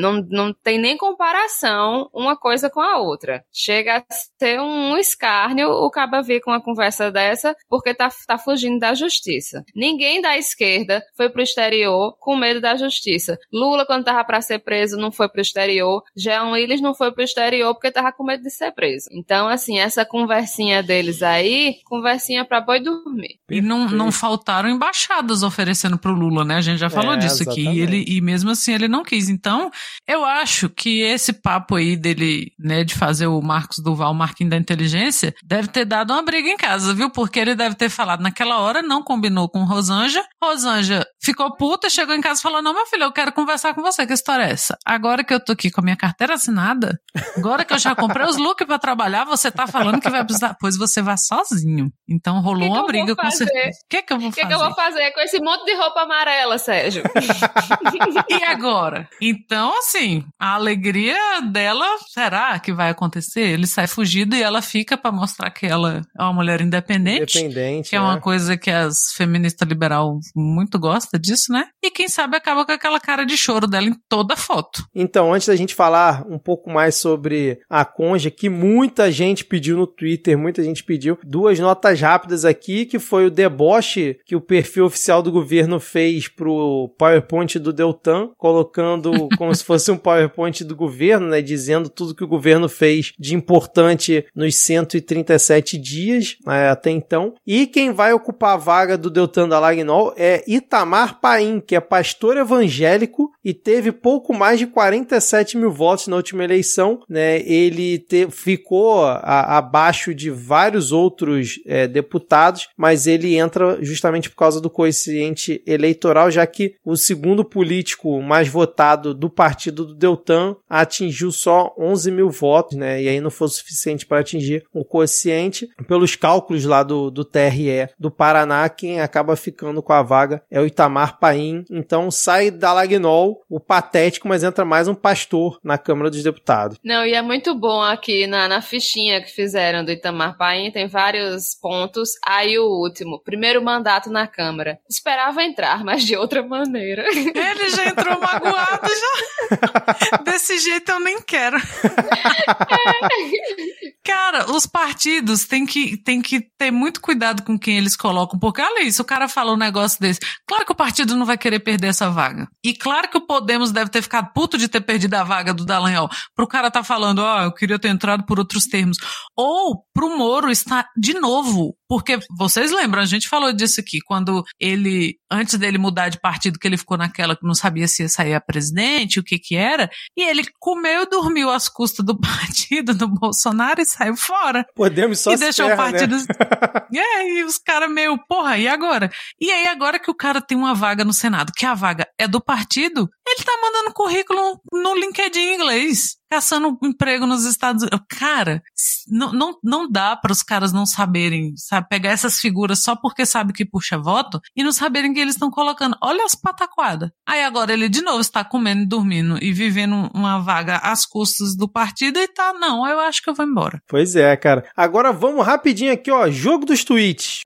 não, não tem nem comparação uma coisa com a outra. Chega a ser um escárnio o caba vir com uma conversa dessa porque tá, tá fugindo da justiça. Ninguém da esquerda foi pro exterior com medo da justiça. Lula, quando tava para ser preso, não foi pro exterior. Jean Willis não foi pro exterior porque tava com medo de ser preso. Então, assim, essa conversinha deles aí, conversinha pra boi dormir. E não, não faltaram embaixadas oferecendo pro Lula, né? A gente já falou É, disso aqui. E, exatamente. ele, e mesmo assim ele não quis. Então, eu acho que esse papo aí dele, né, de fazer o Marcos Duval, o Marquinho da Inteligência, deve ter dado uma briga em casa, viu? Porque ele deve ter falado naquela hora, não combinou com Rosângela. Rosângela ficou puta, chegou em casa e falou: Não, meu filho, eu quero conversar com você. Que história é essa? Agora que eu tô aqui com a minha carteira assinada, agora que eu já comprei os looks pra trabalhar, você tá falando que vai precisar. Pois você vai sozinho. Então rolou Que que uma briga com fazer? certeza. O que, que eu vou O que, fazer? que eu vou fazer fazer com esse monte de roupa amarela, Sérgio? e agora? Então, assim, a alegria dela, será que vai acontecer? Ele sai fugido e ela fica para mostrar que ela é uma mulher independente. Independente. Que é, uma coisa que as feministas liberal muito gostam disso, né? E quem sabe acaba com aquela cara de choro dela em toda a foto. Então, antes da gente falar um pouco mais sobre a Conja, que muita gente pediu no Twitter, muita gente pediu, duas notas rápidas aqui, que foi o deboche que o perfil oficial do governo fez pro PowerPoint do Deltan, colocando como se fosse um PowerPoint do governo, né, dizendo tudo que o governo fez de importante nos 137 dias né, até então. E quem vai ocupar a vaga do Deltan Dallagnol é Itamar Paim, que é pastor evangélico e teve pouco mais de 47 mil votos na última eleição. Né? Ele te, ficou a, abaixo de vários outros é, deputados, mas ele entra justamente por causa do coeficiente eleitoral, já que o segundo político mais votado do partido do Deltan atingiu só 11 mil votos, né? E aí não foi suficiente para atingir o coeficiente. Pelos cálculos lá do, do TRE do Paraná, quem acaba ficando com a vaga é o Itamar Paim. Então sai da Lagnol o patético, mas entra mais um pastor na Câmara dos Deputados. Não, e é muito bom aqui na, na fichinha que fizeram do Itamar Paim, tem vários pontos. Aí o último, primeiro mandato na Câmara. Esperava entrar, mas de outra maneira. Ele já entrou magoado, já. Desse jeito eu nem quero. Cara, os partidos têm que, têm que ter muito cuidado com quem eles colocam, porque olha isso, o cara fala um negócio desse. Claro que o partido não vai querer perder essa vaga. E claro que o Podemos deve ter ficado puto de ter perdido a vaga do Dallagnol. Pro cara tá falando, ó, oh, eu queria ter entrado por outros termos. Ou pro Moro estar de novo porque vocês lembram, a gente falou disso aqui, quando ele, antes dele mudar de partido, que ele ficou naquela que não sabia se ia sair a presidente, o que que era, e ele comeu e dormiu às custas do partido do Bolsonaro e saiu fora. Podemos só E deixou terra, o partido. Né? é, e os caras meio, porra, e agora? E aí, agora que o cara tem uma vaga no Senado, que a vaga é do partido, ele tá mandando currículo no LinkedIn inglês caçando emprego nos Estados Unidos. Cara, não, não, não dá para os caras não saberem, sabe, pegar essas figuras só porque sabe que puxa voto e não saberem que eles estão colocando. Olha as pataquadas. Aí agora ele de novo está comendo, dormindo e vivendo uma vaga às custas do partido e tá, não, eu acho que eu vou embora. Pois é, cara. Agora vamos rapidinho aqui, ó, jogo dos tweets.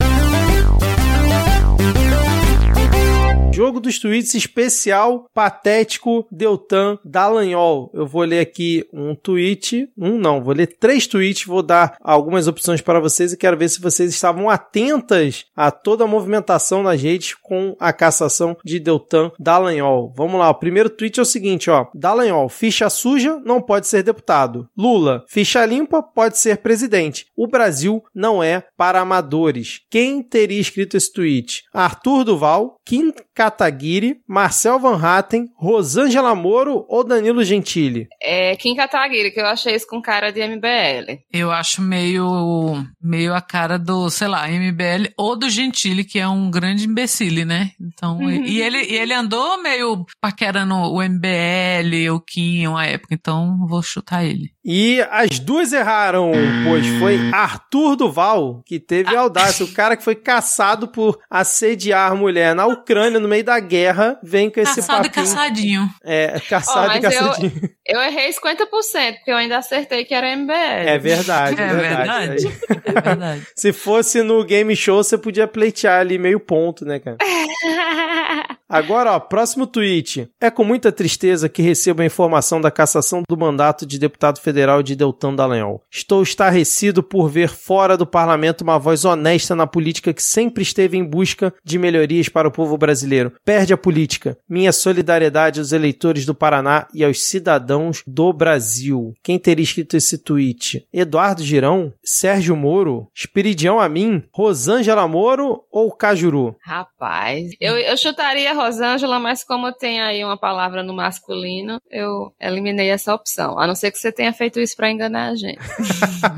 Jogo dos tweets especial patético Deltan Dallagnol. Eu vou ler aqui um tweet, um não, vou ler três tweets, vou dar algumas opções para vocês e quero ver se vocês estavam atentas a toda a movimentação nas redes com a cassação de Deltan Dallagnol. Vamos lá, o primeiro tweet é o seguinte, ó. Dallagnol, ficha suja não pode ser deputado. Lula, ficha limpa pode ser presidente. O Brasil não é para amadores. Quem teria escrito esse tweet? Arthur Duval, Kim Kataguiri, Marcel Van Hatten, Rosângela Moro ou Danilo Gentili? É Kim Kataguiri, que eu achei isso com cara de MBL. Eu acho meio, meio a cara do, sei lá, MBL ou do Gentili, que é um grande imbecile, né? Então, uhum. e, ele, e ele andou meio paquerando o MBL, o Kim, uma época, então vou chutar ele. E as duas erraram, pois foi Arthur Duval que teve a audácia. O cara que foi caçado por assediar mulher na Ucrânia no meio da guerra, vem com esse Caçado papinho. e caçadinho. É, caçado oh, e caçadinho. Eu, eu, errei 50%, porque eu ainda acertei que era MBL. É verdade, é verdade. verdade. É verdade. Se fosse no game show, você podia pleitear ali meio ponto, né, cara? Agora, ó, próximo tweet. É com muita tristeza que recebo a informação da cassação do mandato de deputado federal de Deltan Dallagnol. Estou estarrecido por ver fora do parlamento uma voz honesta na política que sempre esteve em busca de melhorias para o povo brasileiro. Perde a política. Minha solidariedade aos eleitores do Paraná e aos cidadãos do Brasil. Quem teria escrito esse tweet? Eduardo Girão? Sérgio Moro? Espiridião Amin? Rosângela Moro ou Cajuru? Rapaz, eu, eu chutaria Rosângela, mas como tem aí uma palavra no masculino, eu eliminei essa opção. A não ser que você tenha feito isso para enganar a gente.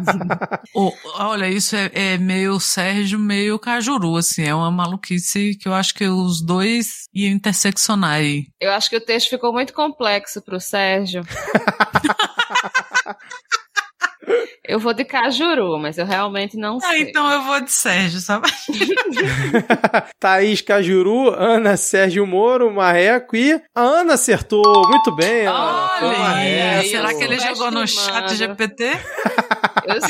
oh, olha, isso é, é, meio Sérgio, meio Cajuru, assim, é uma maluquice que eu acho que os dois iam interseccionar aí. Eu acho que o texto ficou muito complexo pro Sérgio. Eu vou de Cajuru, mas eu realmente não Ah, sei. então eu vou de Sérgio, sabe? Thaís Cajuru, Ana Sérgio Moro, Marreco e a Ana acertou. Muito bem, Ana. Olha será que ele jogou no chat GPT? Eu,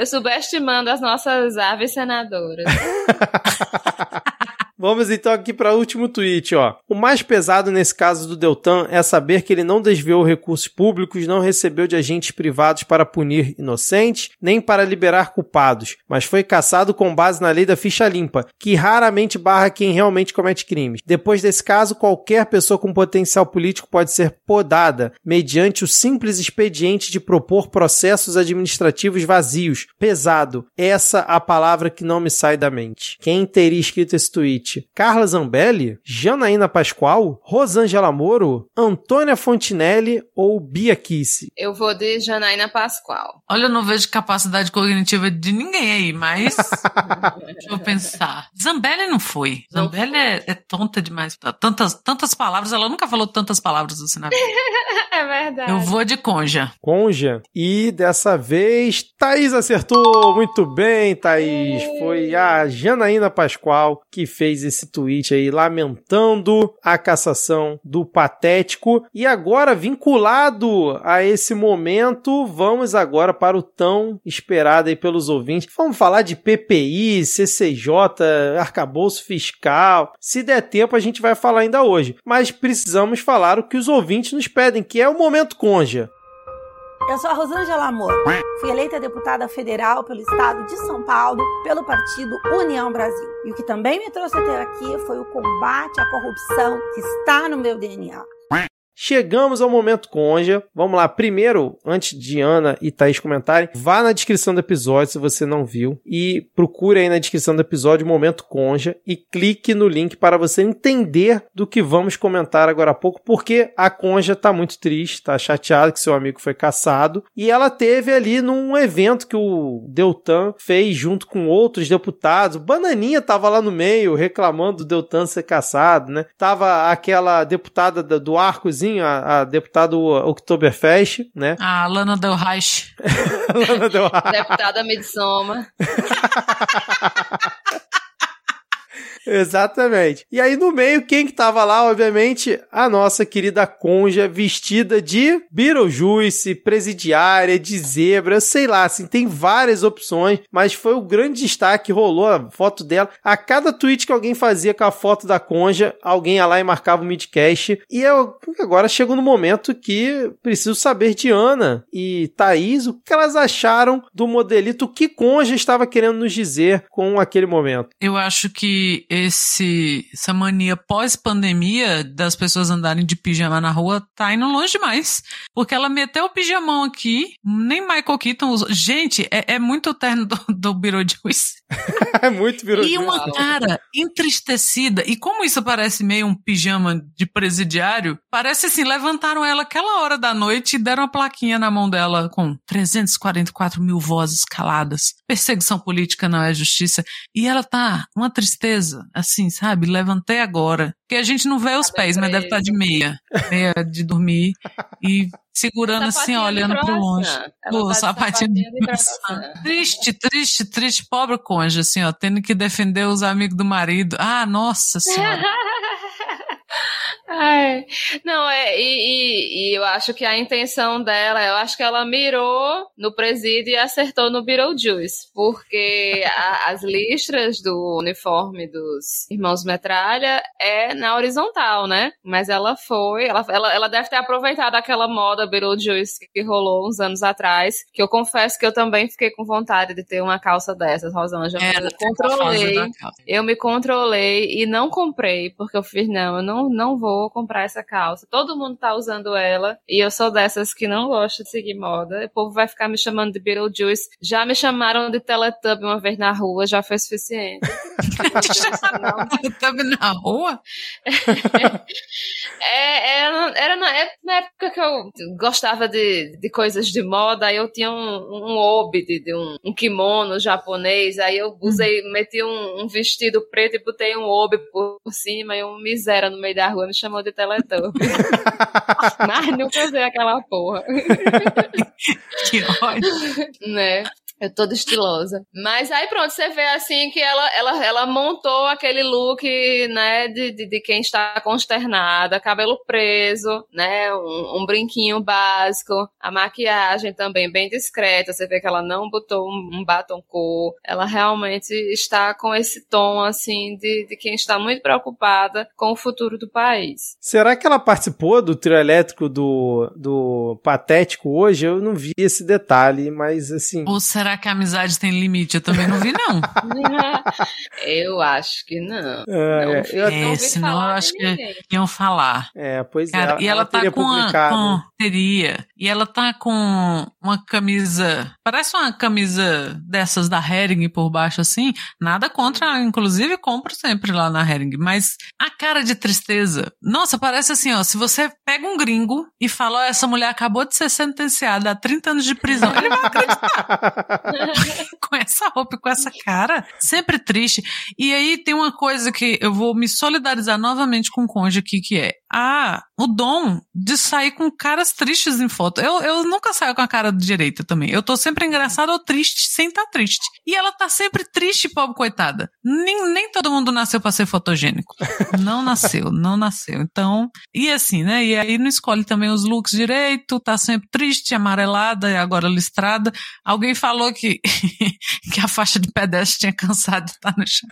eu subestimando as nossas aves senadoras. Vamos então aqui para o último tweet, ó. O mais pesado nesse caso do Deltan é saber que ele não desviou recursos públicos, não recebeu de agentes privados para punir inocentes, nem para liberar culpados, mas foi caçado com base na lei da ficha limpa, que raramente barra quem realmente comete crimes. Depois desse caso, qualquer pessoa com potencial político pode ser podada mediante o simples expediente de propor processos administrativos vazios. Pesado. Essa a palavra que não me sai da mente. Quem teria escrito esse tweet? Carla Zambelli? Janaína Pascoal? Rosângela Moro? Antônia Fontinelli ou Bia Kiss? Eu vou de Janaína Pascoal. Olha, eu não vejo capacidade cognitiva de ninguém aí, mas. Deixa eu pensar. Zambelli não foi. Não Zambelli é, é tonta demais. Tantas, tantas palavras, ela nunca falou tantas palavras assim na vida. É verdade. Eu vou de conja. Conja. E dessa vez, Thaís acertou. Muito bem, Thaís. Foi a Janaína Pascoal que fez esse tweet aí, lamentando a cassação do Patético. E agora, vinculado a esse momento, vamos agora para o tão esperado aí pelos ouvintes. Vamos falar de PPI, CCJ, arcabouço fiscal. Se der tempo, a gente vai falar ainda hoje. Mas precisamos falar o que os ouvintes nos pedem, que é o momento conja. Eu sou a Rosângela Amor. Fui eleita deputada federal pelo estado de São Paulo pelo partido União Brasil. E o que também me trouxe até aqui foi o combate à corrupção que está no meu DNA. Chegamos ao momento conja. Vamos lá. Primeiro, antes de Ana e Thaís comentarem, vá na descrição do episódio se você não viu e procure aí na descrição do episódio o momento conja e clique no link para você entender do que vamos comentar agora há pouco, porque a conja tá muito triste, tá chateada que seu amigo foi caçado e ela teve ali num evento que o Deltan fez junto com outros deputados. O Bananinha tava lá no meio reclamando do Deltan ser caçado, né? Tava aquela deputada da- do Arcozinho, a, a deputada Oktoberfest, né? A Lana Del Reich. Lana Del Rey. Deputada Midsommar. Exatamente. E aí no meio, quem que tava lá? Obviamente, a nossa querida Conja, vestida de Beetlejuice, presidiária, de zebra, sei lá, assim, tem várias opções, mas foi o grande destaque, rolou a foto dela. A cada tweet que alguém fazia com a foto da Conja, alguém ia lá e marcava o midcast. E eu agora chego no momento que preciso saber de Ana e Thaís o que elas acharam do modelito, o que Conja estava querendo nos dizer com aquele momento. Eu acho que esse, essa mania pós-pandemia das pessoas andarem de pijama na rua tá indo longe demais. Porque ela meteu o pijamão aqui, nem Michael Keaton usou. Gente, é, é muito terno do, do Beetlejuice. é muito E Beetlejuice. uma cara entristecida. E como isso parece meio um pijama de presidiário, parece assim, levantaram ela aquela hora da noite e deram uma plaquinha na mão dela com 344 mil vozes caladas. Perseguição política não é justiça. E ela tá uma tristeza, assim, sabe? Levantei agora. Porque a gente não vê os Tá pés, mas deve estar de meia. Meia de dormir. E segurando assim, olhando pro croissant. longe. Tá de sapatinho croissant. Triste, triste, triste, pobre cônjuge, assim, ó, tendo que defender os amigos do marido. Ah, nossa senhora. Ai, não, é, e, e- e eu acho que a intenção dela, eu acho que ela mirou no presídio e acertou no Beetlejuice, porque a- as listras do uniforme dos irmãos Metralha é na horizontal, né? Mas ela foi, ela, ela, ela deve ter aproveitado aquela moda Beetlejuice que rolou uns anos atrás, que eu confesso que eu também fiquei com vontade de ter uma calça dessas, Rosângela, Era eu controlei. da calça. Eu me controlei e não comprei, porque eu fiz, não, eu não, não vou comprar essa calça. Todo mundo tá usando ela, e eu sou dessas que não gosta de seguir moda. O povo vai ficar me chamando de Beetlejuice. Já me chamaram de Teletubby uma vez na rua, já foi suficiente. Tava na rua? É, era, era na, é- na época que eu gostava de, de coisas de moda, aí eu tinha um, um obi, de, de um, um kimono japonês, aí eu usei, meti um, um vestido preto e botei um obi por por cima e um miséria no meio da rua me chamou de Teletubbies. Mas nunca usei aquela porra. que ódio. né? Eu toda estilosa. Mas aí pronto, você vê assim que ela, ela, ela montou aquele look, né, de, de, de quem está consternada, cabelo preso, né, um, um, brinquinho básico, a maquiagem também bem discreta, você vê que ela não botou um, um batom cor, ela realmente está com esse tom, assim, de, de quem está muito preocupada com o futuro do país. Será que ela participou do trio elétrico do, do Patético hoje? Eu não vi esse detalhe, mas assim... Ou será Será que a amizade tem limite? Eu também não vi, não. eu acho que não. É, não, é, eu, é, senão eu acho que iam falar. É, pois Cara, é. E ela, ela tá com, a, com. Teria. E ela tá com uma camisa. Parece uma camisa dessas da Hering por baixo, assim. Nada contra, inclusive compro sempre lá na Hering. Mas a cara de tristeza. Nossa, parece assim, ó. Se você pega um gringo e fala, ó, essa mulher acabou de ser sentenciada a 30 anos de prisão, ele vai acreditar. com essa roupa e com essa cara. Sempre triste. E aí tem uma coisa que eu vou me solidarizar novamente com o Conde aqui, que é ah, o dom de sair com caras tristes em foto. Eu, eu nunca saio com a cara direita também. Eu tô sempre engraçada ou triste sem estar tá triste. E ela tá sempre triste, pobre coitada. Nem, nem todo mundo nasceu para ser fotogênico. Não nasceu, não nasceu. Então, e assim, né? E aí não escolhe também os looks direito, tá sempre triste, amarelada e agora listrada. Alguém falou que, que a faixa de pedestre tinha cansado de estar no chão.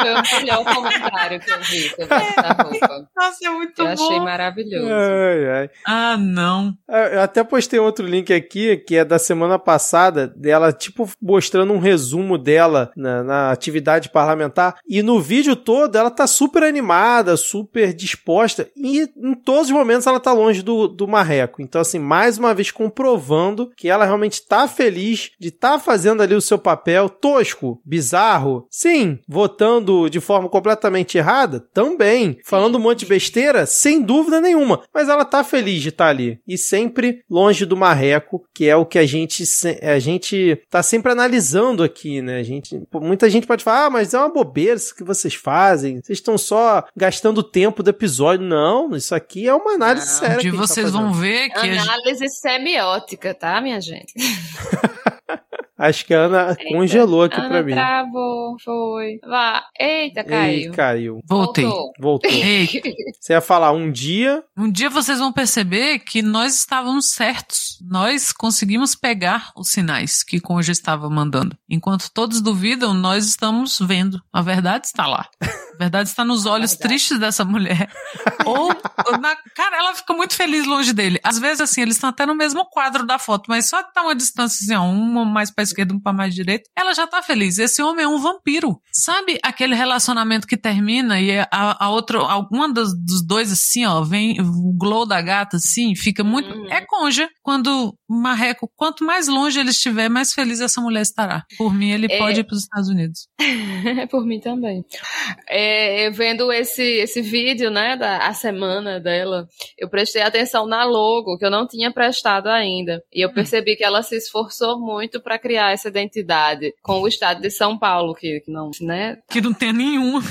Foi o melhor comentário que eu vi sobre essa roupa. Nossa, é muito eu bom. achei maravilhoso. Ai, ai. Ah, não. Eu até postei outro link aqui, que é da semana passada, dela, tipo, mostrando um resumo dela na, na atividade parlamentar. E no vídeo todo, ela tá super animada, super disposta. E em todos os momentos ela tá longe do, do marreco. Então, assim, mais uma vez comprovando que ela realmente tá feliz de estar tá fazendo ali o seu papel tosco, bizarro. Sim, votando de forma completamente errada? Também. Falando um monte de besteira besteira, sem dúvida nenhuma. Mas ela tá feliz de estar tá ali. E sempre longe do marreco, que é o que a gente, a gente tá sempre analisando aqui, né? A gente, muita gente pode falar, ah, mas é uma bobeira isso que vocês fazem. Vocês estão só gastando tempo do episódio. Não, isso aqui é uma análise Não, séria. De tá vocês tá vão ver que. Análise gente... semiótica, tá, minha gente? Acho que a Ana Eita, congelou aqui Ana pra mim. Travou, foi. Vá. Eita, caiu. Eita, caiu. Voltei. Voltou. Voltou. Você ia falar um dia. Um dia vocês vão perceber que nós estávamos certos. Nós conseguimos pegar os sinais que Conja estava mandando. Enquanto todos duvidam, nós estamos vendo. A verdade está lá. Verdade está nos olhos tristes dessa mulher. Ou, na, cara, ela fica muito feliz longe dele. Às vezes, assim, eles estão até no mesmo quadro da foto, mas só tá uma distância, assim, ó, uma mais pra esquerda, um pra mais direita, ela já tá feliz. Esse homem é um vampiro. Sabe aquele relacionamento que termina e a, a outra, alguma dos, dos dois, assim, ó, vem o glow da gata, assim, fica muito. Uhum. É conja. Quando Marreco, quanto mais longe ele estiver, mais feliz essa mulher estará. Por mim, ele é... pode ir pros Estados Unidos. Por mim também. É, é, vendo esse, esse vídeo, né, da a semana dela, eu prestei atenção na logo, que eu não tinha prestado ainda. E eu percebi que ela se esforçou muito para criar essa identidade com o estado de São Paulo, que, que não, né? Que não tem nenhuma.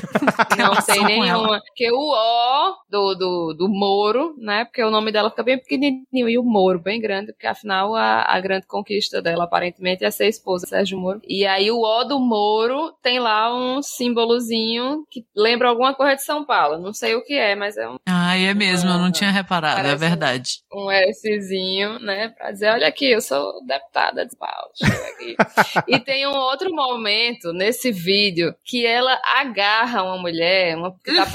Não tem nenhuma. Porque o O do, do, do Moro, né, porque o nome dela fica bem pequenininho, e o Moro bem grande, porque afinal a, a grande conquista dela aparentemente é ser esposa Sérgio Moro. E aí o O do Moro tem lá um símbolozinho que lembra alguma coisa de São Paulo. Não sei o que é, mas é um. Ah, é mesmo, eu não tinha reparado, é verdade. Um, Szinho, né? Pra dizer, olha aqui, eu sou deputada de Paulo. e tem um outro momento nesse vídeo que ela agarra uma mulher, uma que tá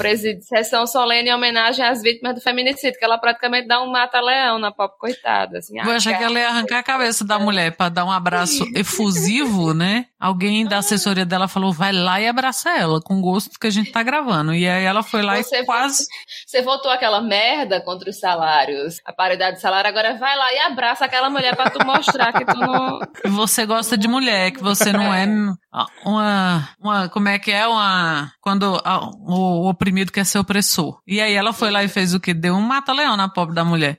sessão solene em homenagem às vítimas do feminicídio, que ela praticamente dá um mata-leão na pobre coitada. Assim, Vou achar que ela ia arrancar a cabeça da mulher para dar um abraço efusivo, né? Alguém da assessoria dela falou, vai lá e abraça ela, com gosto que a gente tá gravando. E aí ela foi lá você e quase. você votou aquela merda contra os salários, a paridade de salário, agora vai lá e abraça aquela mulher para tu mostrar que tu não. Que você gosta de mulher, que você não é uma, uma, como é que é uma, quando a, o, o, oprimido quer ser opressor. E aí ela foi lá e fez o que? Deu um mata-leão na pobre da mulher.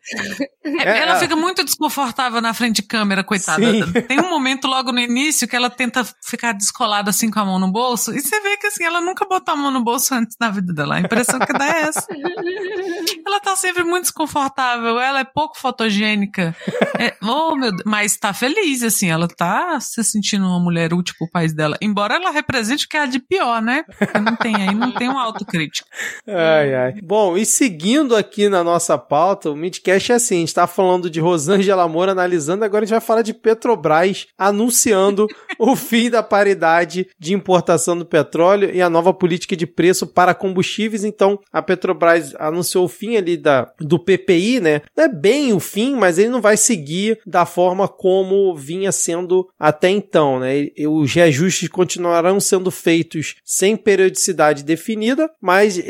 É, ela é. fica muito desconfortável na frente de câmera, coitada. Sim. Tem um momento logo no início que ela tenta ficar descolada assim com a mão no bolso e você vê que assim, ela nunca botou a mão no bolso antes na vida dela. A impressão que dá é essa. ela tá sempre muito desconfortável, ela é pouco fotogênica. É, oh, meu Deus, mas tá feliz, assim, ela tá se sentindo uma mulher útil pro país dela. Embora ela represente o que é de pior, né? Porque não tem aí, não tem uma autocrítica. Ai, ai. Bom, e seguindo aqui na nossa pauta, o Midcast é assim, a gente tá falando de Rosângela Moura analisando, agora a gente vai falar de Petrobras anunciando o fim da paridade de importação do petróleo e a nova política de preço para combustíveis. Então, a Petrobras anunciou o fim ali da, do PPI, né? Não é bem o fim, mas ele não vai seguir da forma como vinha sendo até então, né? Os reajustes continuarão sendo feitos sem periodicidade definida, mas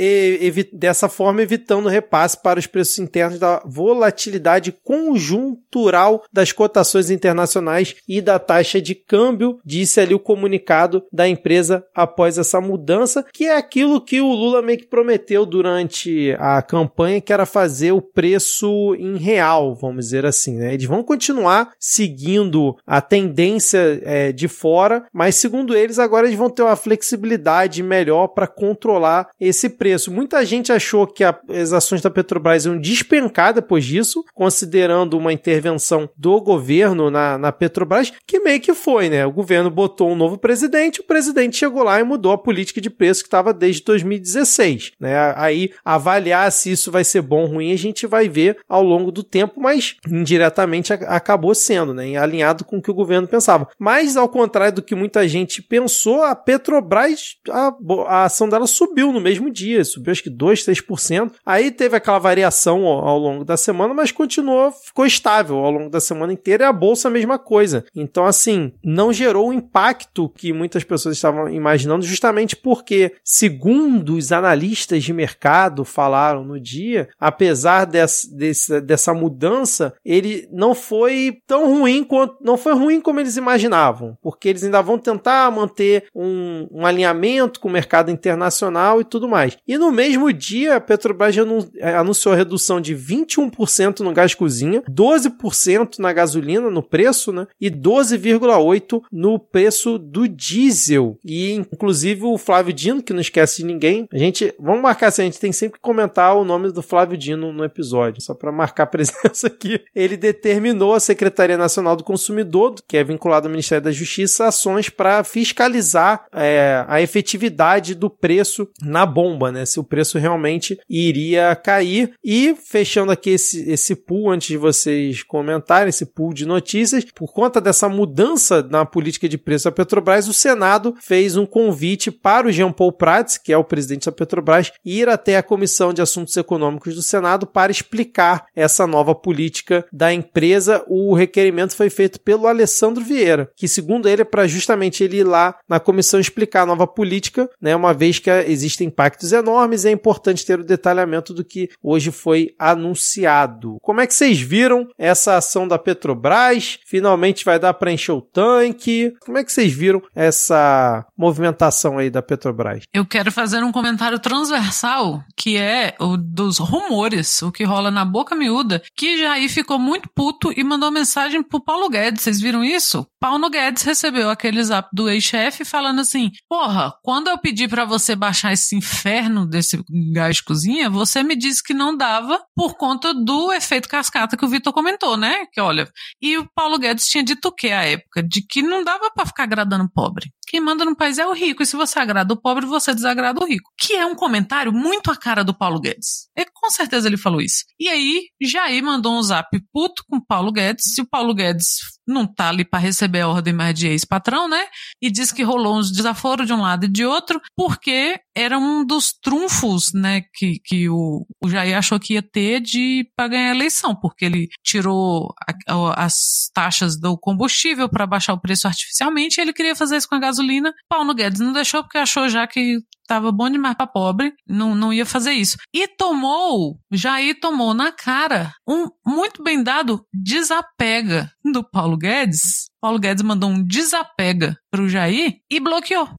dessa forma evitando repasse para os preços internos da volatilidade conjuntural das cotações internacionais e da taxa de câmbio, disse ali o comunicado da empresa após essa mudança, que é aquilo que o Lula meio que prometeu durante a campanha, que era fazer o preço em real, vamos dizer assim, né? Eles vão continuar seguindo a tendência é, de fora, mas segundo eles, agora eles vão ter uma flexibilidade melhor para controlar esse preço. Muita gente achou que as ações da Petrobras iam despencar depois disso, considerando uma intervenção do governo na, na Petrobras, que meio que foi, né? O governo botou um novo presidente, o presidente chegou lá e mudou a política de preço que estava desde 2016, né? Aí avaliar se isso vai ser bom ou ruim, a gente vai ver ao longo do tempo, mas indiretamente acabou sendo, né? Alinhado com o que o governo pensava. Mas, ao contrário do que muita gente pensou, a Petrobras, a, a ação dela subiu no mesmo dia, subiu acho que 2, 3%. Aí teve aquela variação ao, ao longo da semana, mas continuou, ficou estável ao longo da semana inteira e a bolsa a mesma coisa. Então, assim, não gerou o impacto que muitas pessoas estavam imaginando, justamente porque, segundo os analistas de mercado falaram no dia, apesar dessa, dessa mudança, ele não foi tão ruim quanto. Não foi ruim como eles imaginavam, porque eles ainda vão tentar manter um, um alinhamento com o mercado internacional e tudo mais. E no mesmo dia, a Petrobras é, anunciou a redução de 21% no gás cozinha, 12% na gasolina, no preço, né? E 12,8% no preço do diesel. E, inclusive, o Flávio Dino, que não esquece de ninguém, a gente. Vamos marcar assim, a gente tem sempre que comentar o nome do Flávio Dino no episódio, só para marcar presença aqui. Ele determinou a Secretaria Nacional do Consumidor, que é vinculada ao Ministério da Justiça, ações para fiscalizar é, a efetividade do preço na bomba, né? Se o preço realmente iria cair. E fechando aqui esse, esse pool, antes de vocês comentarem, esse pool de notícias, por conta dessa mudança na política de preço da Petrobras, o Senado fez um convite para o Jean Paul Prats, que é o presidente da Petrobras, ir até a Comissão de Assuntos Econômicos do Senado para explicar essa nova política da empresa. O requerimento foi feito pelo Alessandro Vieira, que segundo ele é para justamente ele ir lá na comissão explicar a nova política, né, uma vez que existem impactos enormes, é importante ter o detalhamento do que hoje foi anunciado. Como é que vocês viram essa ação da Petrobras? Finalmente vai dar para encher o tanque? Como é que vocês viram essa movimentação aí da Petrobras? Eu quero fazer um comentário transversal, que é o dos rumores, o que rola na boca miúda, que Jair ficou muito puto e mandou mensagem pro Paulo Guedes. Vocês viram isso? Paulo Guedes recebeu aquele zap do ex-chefe falando assim: Porra, quando eu pedi para você baixar esse inferno desse gás de cozinha, você me disse que não dava por conta do efeito cascata que o Vitor comentou, né? Que olha, e o Paulo Guedes tinha dito o que à época? De que não dava para ficar agradando pobre. Quem manda no país é o rico, e se você agrada o pobre, você desagrada o rico. Que é um comentário muito a cara do Paulo Guedes. E com certeza ele falou isso. E aí, Jair mandou um zap puto com o Paulo Guedes. Se o Paulo Guedes não tá ali para receber a ordem mais de ex-patrão, né? E diz que rolou uns desaforos de um lado e de outro, porque era um dos trunfos, né, que, que o, o Jair achou que ia ter de para ganhar a eleição, porque ele tirou a, a, as taxas do combustível para baixar o preço artificialmente, e ele queria fazer isso com a gasolina. Paulo Guedes não deixou porque achou já que tava bom demais para pobre, não, não ia fazer isso. E tomou, Jair tomou na cara um muito bem dado desapega do Paulo Guedes. Paulo Guedes mandou um desapega pro Jair e bloqueou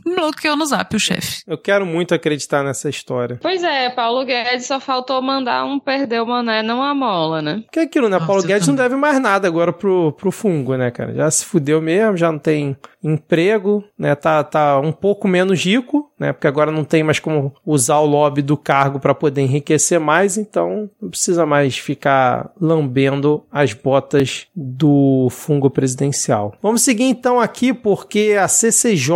bloqueou no zap o chefe. Eu quero muito acreditar nessa história. Pois é, Paulo Guedes só faltou mandar um perder o mané, não a mola, né? Que é aquilo, né? Nossa, Paulo Guedes também. não deve mais nada agora pro, pro fungo, né, cara? Já se fudeu mesmo, já não tem emprego, né? Tá, tá um pouco menos rico, né? Porque agora não tem mais como usar o lobby do cargo para poder enriquecer mais, então não precisa mais ficar lambendo as botas do fungo presidencial. Vamos seguir então aqui porque a CCJ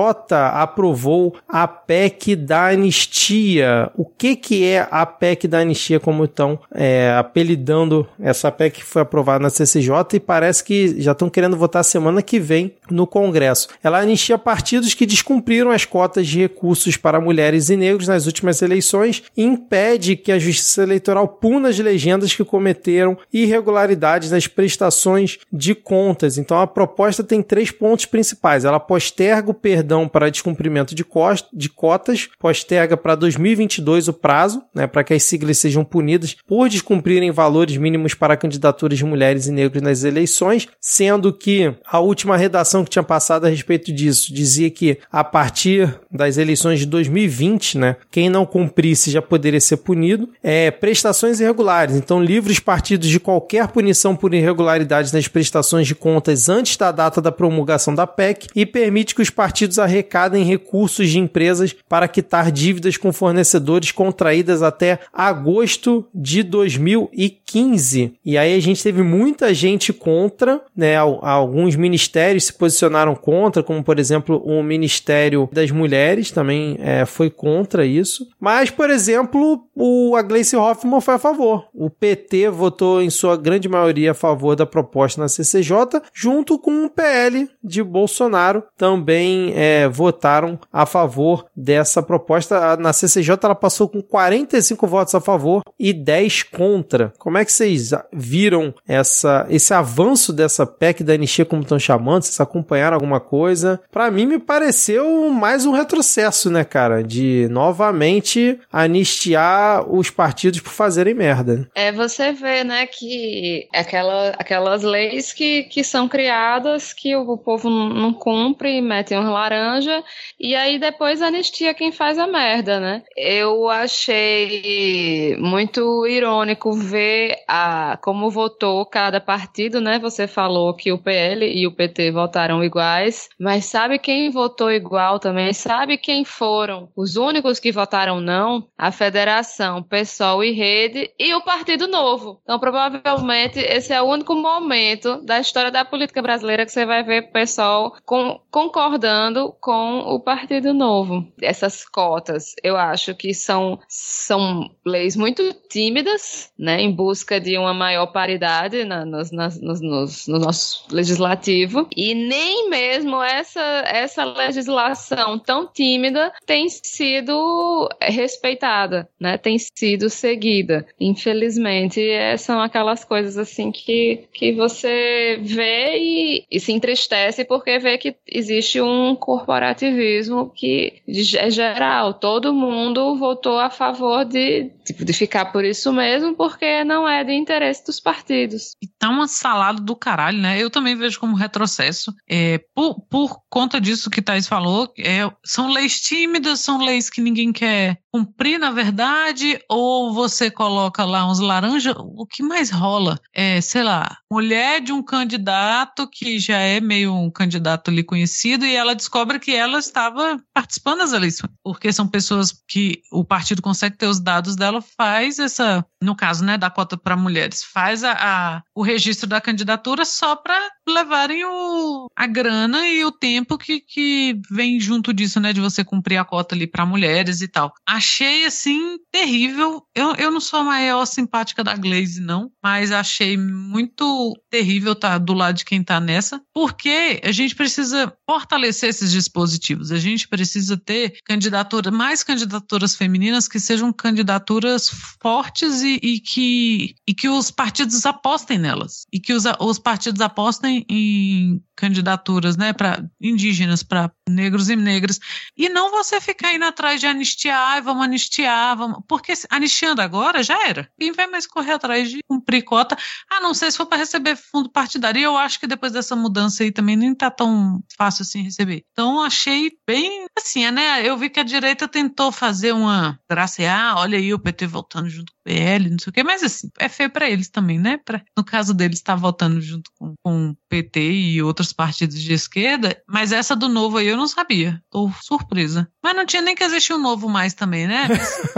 aprovou a PEC da anistia. O que que é a PEC da anistia, como estão é, apelidando essa PEC que foi aprovada na CCJ e parece que já estão querendo votar semana que vem no Congresso. Ela anistia partidos que descumpriram as cotas de recursos para mulheres e negros nas últimas eleições e impede que a Justiça Eleitoral puna as legendas que cometeram irregularidades nas prestações de contas. Então a proposta tem três pontos principais. Ela posterga o perdão para descumprimento de, de cotas, posterga para 2022 o prazo, né, para que as siglas sejam punidas por descumprirem valores mínimos para candidaturas de mulheres e negros nas eleições, sendo que a última redação que tinha passado a respeito disso dizia que a partir das eleições de 2020, né, quem não cumprisse já poderia ser punido. É, prestações irregulares, então livre os partidos de qualquer punição por irregularidades nas prestações de contas antes da data da promulgação da PEC e permite que os partidos arrecadem recursos de empresas para quitar dívidas com fornecedores contraídas até agosto de 2015. E aí a gente teve muita gente contra, né? Al- Alguns ministérios se posicionaram contra, como por exemplo o Ministério das Mulheres também é, foi contra isso. Mas, por exemplo, o a Gleice Hoffmann foi a favor. O PT votou em sua grande maioria a favor da proposta na CCJ, junto com o PL de Bolsonaro também é, votaram a favor dessa proposta. Na CCJ ela passou com 45 votos a favor e 10 contra. Como é que vocês viram essa, esse avanço dessa PEC da anistia, como estão chamando? Vocês acompanharam alguma coisa? Para mim, me pareceu mais um retrocesso, né, cara? De novamente anistiar os partidos por fazerem merda. É, você vê, né, que aquela, aquelas leis que, que são criadas, que o povo não cumpre, metem uns laranja, e aí depois anistia quem faz a merda, né? Eu achei muito irônico ver a, como votou cada partido, né? Você falou que o PL e o PT votaram iguais, mas sabe quem votou igual também? Sabe quem foram os únicos que votaram não? A Federação, PSOL e Rede e o Partido Novo. Então, provavelmente, esse é o único momento da história da política brasileira que você vai ver o pessoal com- concordando com o Partido Novo. Essas cotas, eu acho que são, são leis muito tímidas, né, em busca de uma maior paridade na, nos, nas- nos, nos- no nosso legislativo, e nem mesmo essa, essa legislação tão tímida tem sido respeitada, né, tem sido seguida. Infelizmente, é, são aquelas coisas assim que, que você vê e, e se entristece porque vê que existe um corporativismo que é geral. Todo mundo votou a favor de, tipo, de ficar por isso mesmo, porque não é de interesse dos partidos. E tá uma salada do caralho, né? Eu também vejo como retrocesso. É, por, por conta disso que Thais falou, é, são leis tímidas, são leis que ninguém quer cumprir, na verdade, ou você coloca lá uns laranja, o que mais rola? É, sei lá, mulher de um candidato que já é meio um candidato ali conhecido e ela descobre que ela estava participando das eleições, porque são pessoas que o partido consegue ter os dados dela, faz essa, no caso, né, da cota para mulheres, faz a, a- o registro da candidatura só para levarem o, a grana e o tempo que, que vem junto disso, né, de você cumprir a cota ali para mulheres e tal. Achei assim terrível. Eu, eu não sou a maior simpática da Glaze, não, mas achei muito terrível estar do lado de quem tá nessa, porque a gente precisa fortalecer esses dispositivos. A gente precisa ter candidatura, mais candidaturas femininas que sejam candidaturas fortes e, e que, e que os partidos apostem nelas. E que os, os partidos apostem em candidaturas, né, para indígenas, para negros e negras, e não você ficar indo atrás de anistiar, vamos anistiar, vamos, porque anistiando agora já era. Quem vai mais correr atrás de cumprir cota? Ah, não sei se for para receber fundo partidário. E eu acho que depois dessa mudança aí também nem tá tão fácil assim receber. Então achei bem assim, né? Eu vi que a direita tentou fazer uma graça, olha aí o PT voltando junto com o PL, não sei o quê, mas assim, é feio para eles também, né? Pra, no caso deles, estar tá votando junto com, com o PT e outros partidos de esquerda, mas essa do novo aí eu não sabia. Tô surpresa. Mas não tinha nem que existir um novo mais também, né?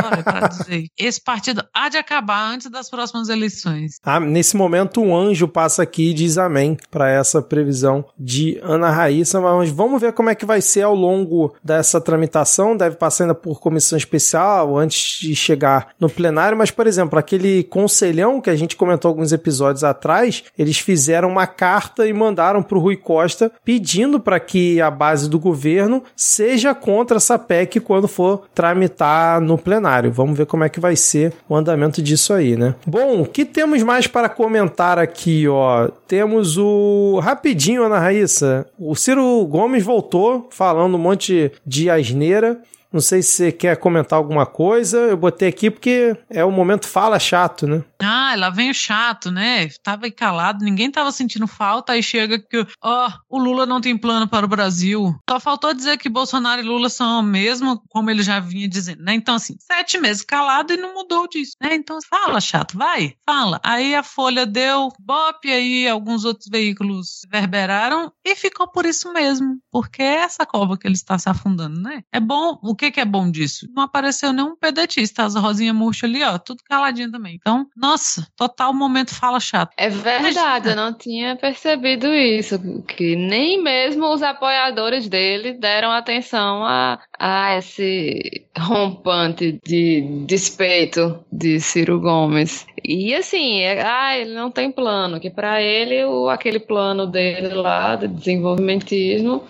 Olha, pra dizer. Esse partido há de acabar antes das próximas eleições. Ah, nesse momento, um anjo passa aqui e diz amém para essa previsão de Ana Raíssa, mas vamos ver como é que vai ser ao longo dessa tramitação. Deve passar ainda por comissão especial antes de chegar no plenário, mas, por exemplo, aquele conselhão que a gente comentou alguns episódios atrás, eles fizeram uma carta e mandaram para o Rui Costa pedindo para que a base do governo seja contra essa PEC quando for tramitar no plenário. Vamos ver como é que vai ser o andamento disso aí, né? Bom, o que temos mais para comentar aqui, ó? Temos o rapidinho, Ana Raíssa. O Ciro Gomes voltou falando um monte de asneira. Não sei se você quer comentar alguma coisa. Eu botei aqui porque é o momento fala chato, né? Ah, lá vem o chato, né? Tava calado, ninguém tava sentindo falta, aí chega que, ó, o Lula não tem plano para o Brasil. Só faltou dizer que Bolsonaro e Lula são o mesmo, como ele já vinha dizendo, né? Então, assim, sete meses calado e não mudou disso, né? Então, fala, chato, vai, fala. Aí a Folha deu bop, aí alguns outros veículos reverberaram e ficou por isso mesmo, porque é essa cova que ele está se afundando, né? É bom, o que que, que é bom disso? Não apareceu nenhum pedetista, as Rosinha Murcha ali, ó, tudo caladinho também. Então, nossa, total momento fala chato. É verdade, eu não tinha percebido isso, que nem mesmo os apoiadores dele deram atenção a, a esse rompante de despeito de Ciro Gomes. E assim, é, ah, ele não tem plano, que para ele o, aquele plano dele lá de desenvolvimentismo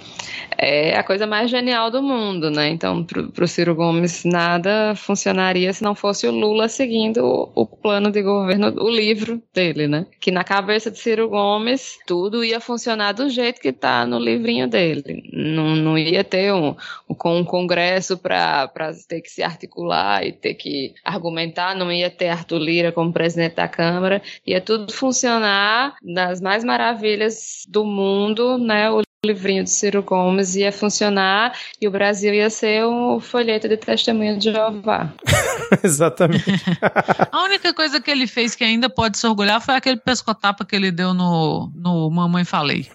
é a coisa mais genial do mundo, né? Então, para o Ciro Gomes, nada funcionaria se não fosse o Lula seguindo o, o, plano de governo, o livro dele, né? Que na cabeça de Ciro Gomes, tudo ia funcionar do jeito que está no livrinho dele. Não, não ia ter um, um congresso para ter que se articular e ter que argumentar, não ia ter Arthur Lira como presidente da Câmara, ia tudo funcionar nas mais maravilhas do mundo, né? O livrinho de Ciro Gomes ia funcionar e o Brasil ia ser um folheto de testemunho de Jeová. Exatamente. a única coisa que ele fez que ainda pode se orgulhar foi aquele pescotapa que ele deu no, no Mamãe Falei.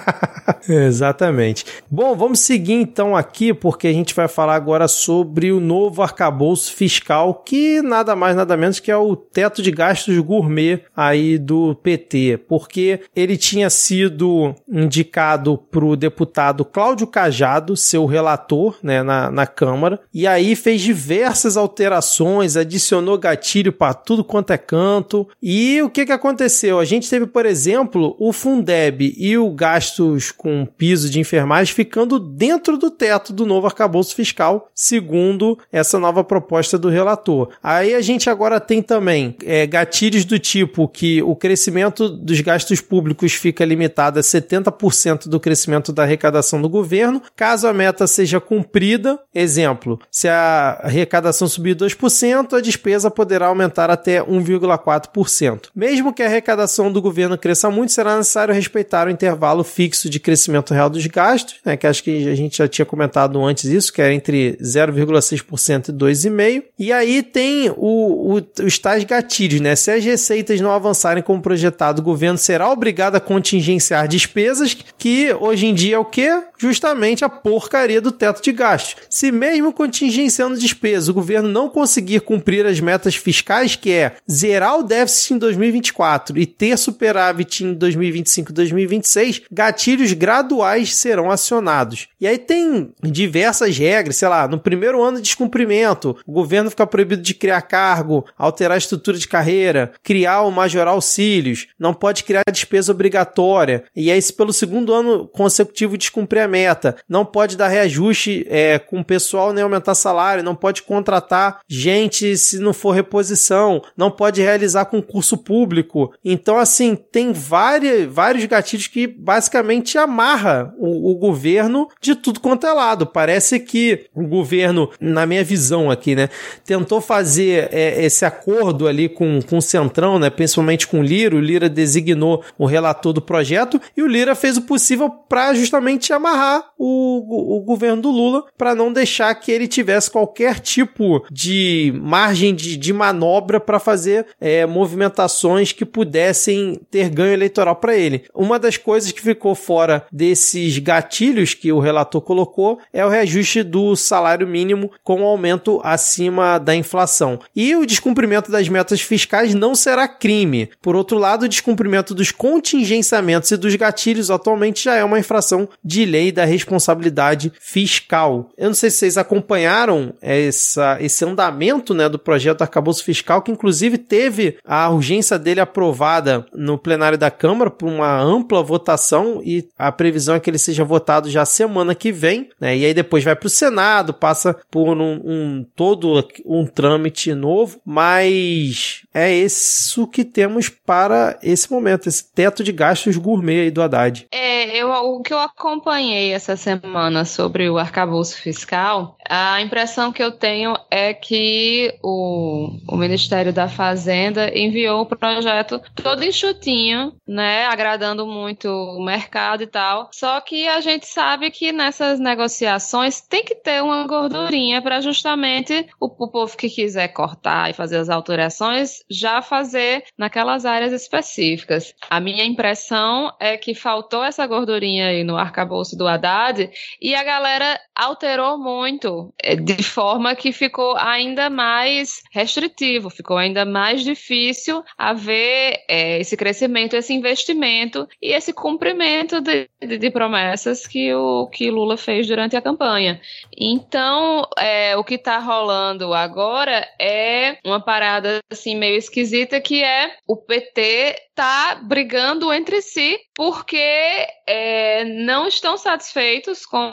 Exatamente. Bom, vamos seguir então aqui, porque a gente vai falar agora sobre o novo arcabouço fiscal, que nada mais nada menos que é o teto de gastos gourmet aí do PT, porque ele tinha sido indicado para o deputado Cláudio Cajado, seu relator né, na, na Câmara, e aí fez diversas alterações, adicionou gatilho para tudo quanto é canto. E o que, que aconteceu? A gente teve, por exemplo, o Fundeb e o gastos com piso de enfermagem ficando dentro do teto do novo arcabouço fiscal, segundo essa nova proposta do relator. Aí a gente agora tem também é, gatilhos do tipo que o crescimento dos gastos públicos fica limitado a 70% do crescimento da arrecadação do governo. Caso a meta seja cumprida, exemplo, se a arrecadação subir 2%, a despesa poderá aumentar até 1,4%. Mesmo que a arrecadação do governo cresça muito, será necessário respeitar o intervalo fixo de crescimento real dos gastos, né, que acho que a gente já tinha comentado antes isso, que era entre 0,6% e 2,5%. E aí tem o, o, os tais gatilhos, né? Se as receitas não avançarem como projetado, o governo será obrigado a contingenciar despesas que hoje em dia é o que? Justamente a porcaria do teto de gastos. Se mesmo contingenciando despesas, o governo não conseguir cumprir as metas fiscais, que é zerar o déficit em 2024 e ter superávit em 2025 e 2026, gatilhos graduais serão acionados. E aí tem diversas regras, sei lá, no primeiro ano de descumprimento, o governo fica proibido de criar cargo, alterar a estrutura de carreira, criar ou majorar auxílios, não pode criar despesa obrigatória. E aí, se pelo segundo ano consecutivo descumprir a meta, não pode dar reajuste é, com o pessoal nem aumentar salário, não pode contratar gente se não for reposição, não pode realizar concurso público. Então, assim, tem várias, vários gatilhos que basicamente amarra o, o governo de tudo quanto é lado. Parece que o governo, na minha visão aqui, né, tentou fazer é, esse acordo ali com, com o Centrão, né, principalmente com o Lira. O Lira designou o relator do projeto e o Lira fez o possível para justamente amarrar o, o governo do Lula para não deixar que ele tivesse qualquer tipo de margem de, de manobra para fazer é, movimentações que pudessem ter ganho eleitoral para ele. Uma das coisas que ficou fora desses gatilhos que o relator colocou é o reajuste do salário mínimo com um aumento acima da inflação. E o descumprimento das metas fiscais não será crime. Por outro lado, o descumprimento dos contingenciamentos e dos gatilhos atualmente já é uma infração de lei da responsabilidade fiscal. Eu não sei se vocês acompanharam essa, esse andamento né, do projeto arcabouço fiscal, que inclusive teve a urgência dele aprovada no plenário da Câmara por uma ampla votação e a previsão é que ele seja votado já semana que vem, né? E aí depois vai para o Senado, passa por um, um todo um trâmite novo, mas é isso que temos para esse momento, esse teto de gastos gourmet aí do Haddad. É, eu, o que eu acompanhei essa semana sobre o arcabouço fiscal, a impressão que eu tenho é que o, o Ministério da Fazenda enviou o projeto todo enxutinho, né, agradando muito o mercado e tal. Só que a gente sabe que nessas negociações tem que ter uma gordurinha para justamente o, o povo que quiser cortar e fazer as alterações já fazer naquelas áreas específicas. A minha impressão é que faltou essa gordurinha aí no arcabouço do Haddad e a galera alterou muito, eh, de forma que ficou ainda mais restritivo, ficou ainda mais difícil haver é, esse crescimento, esse investimento e esse cumprimento de, de, de, promessas que o que Lula fez durante a campanha. Então, é, o que está rolando agora é uma parada assim meio esquisita que é o PT tá brigando entre si porque é, não estão satisfeitos com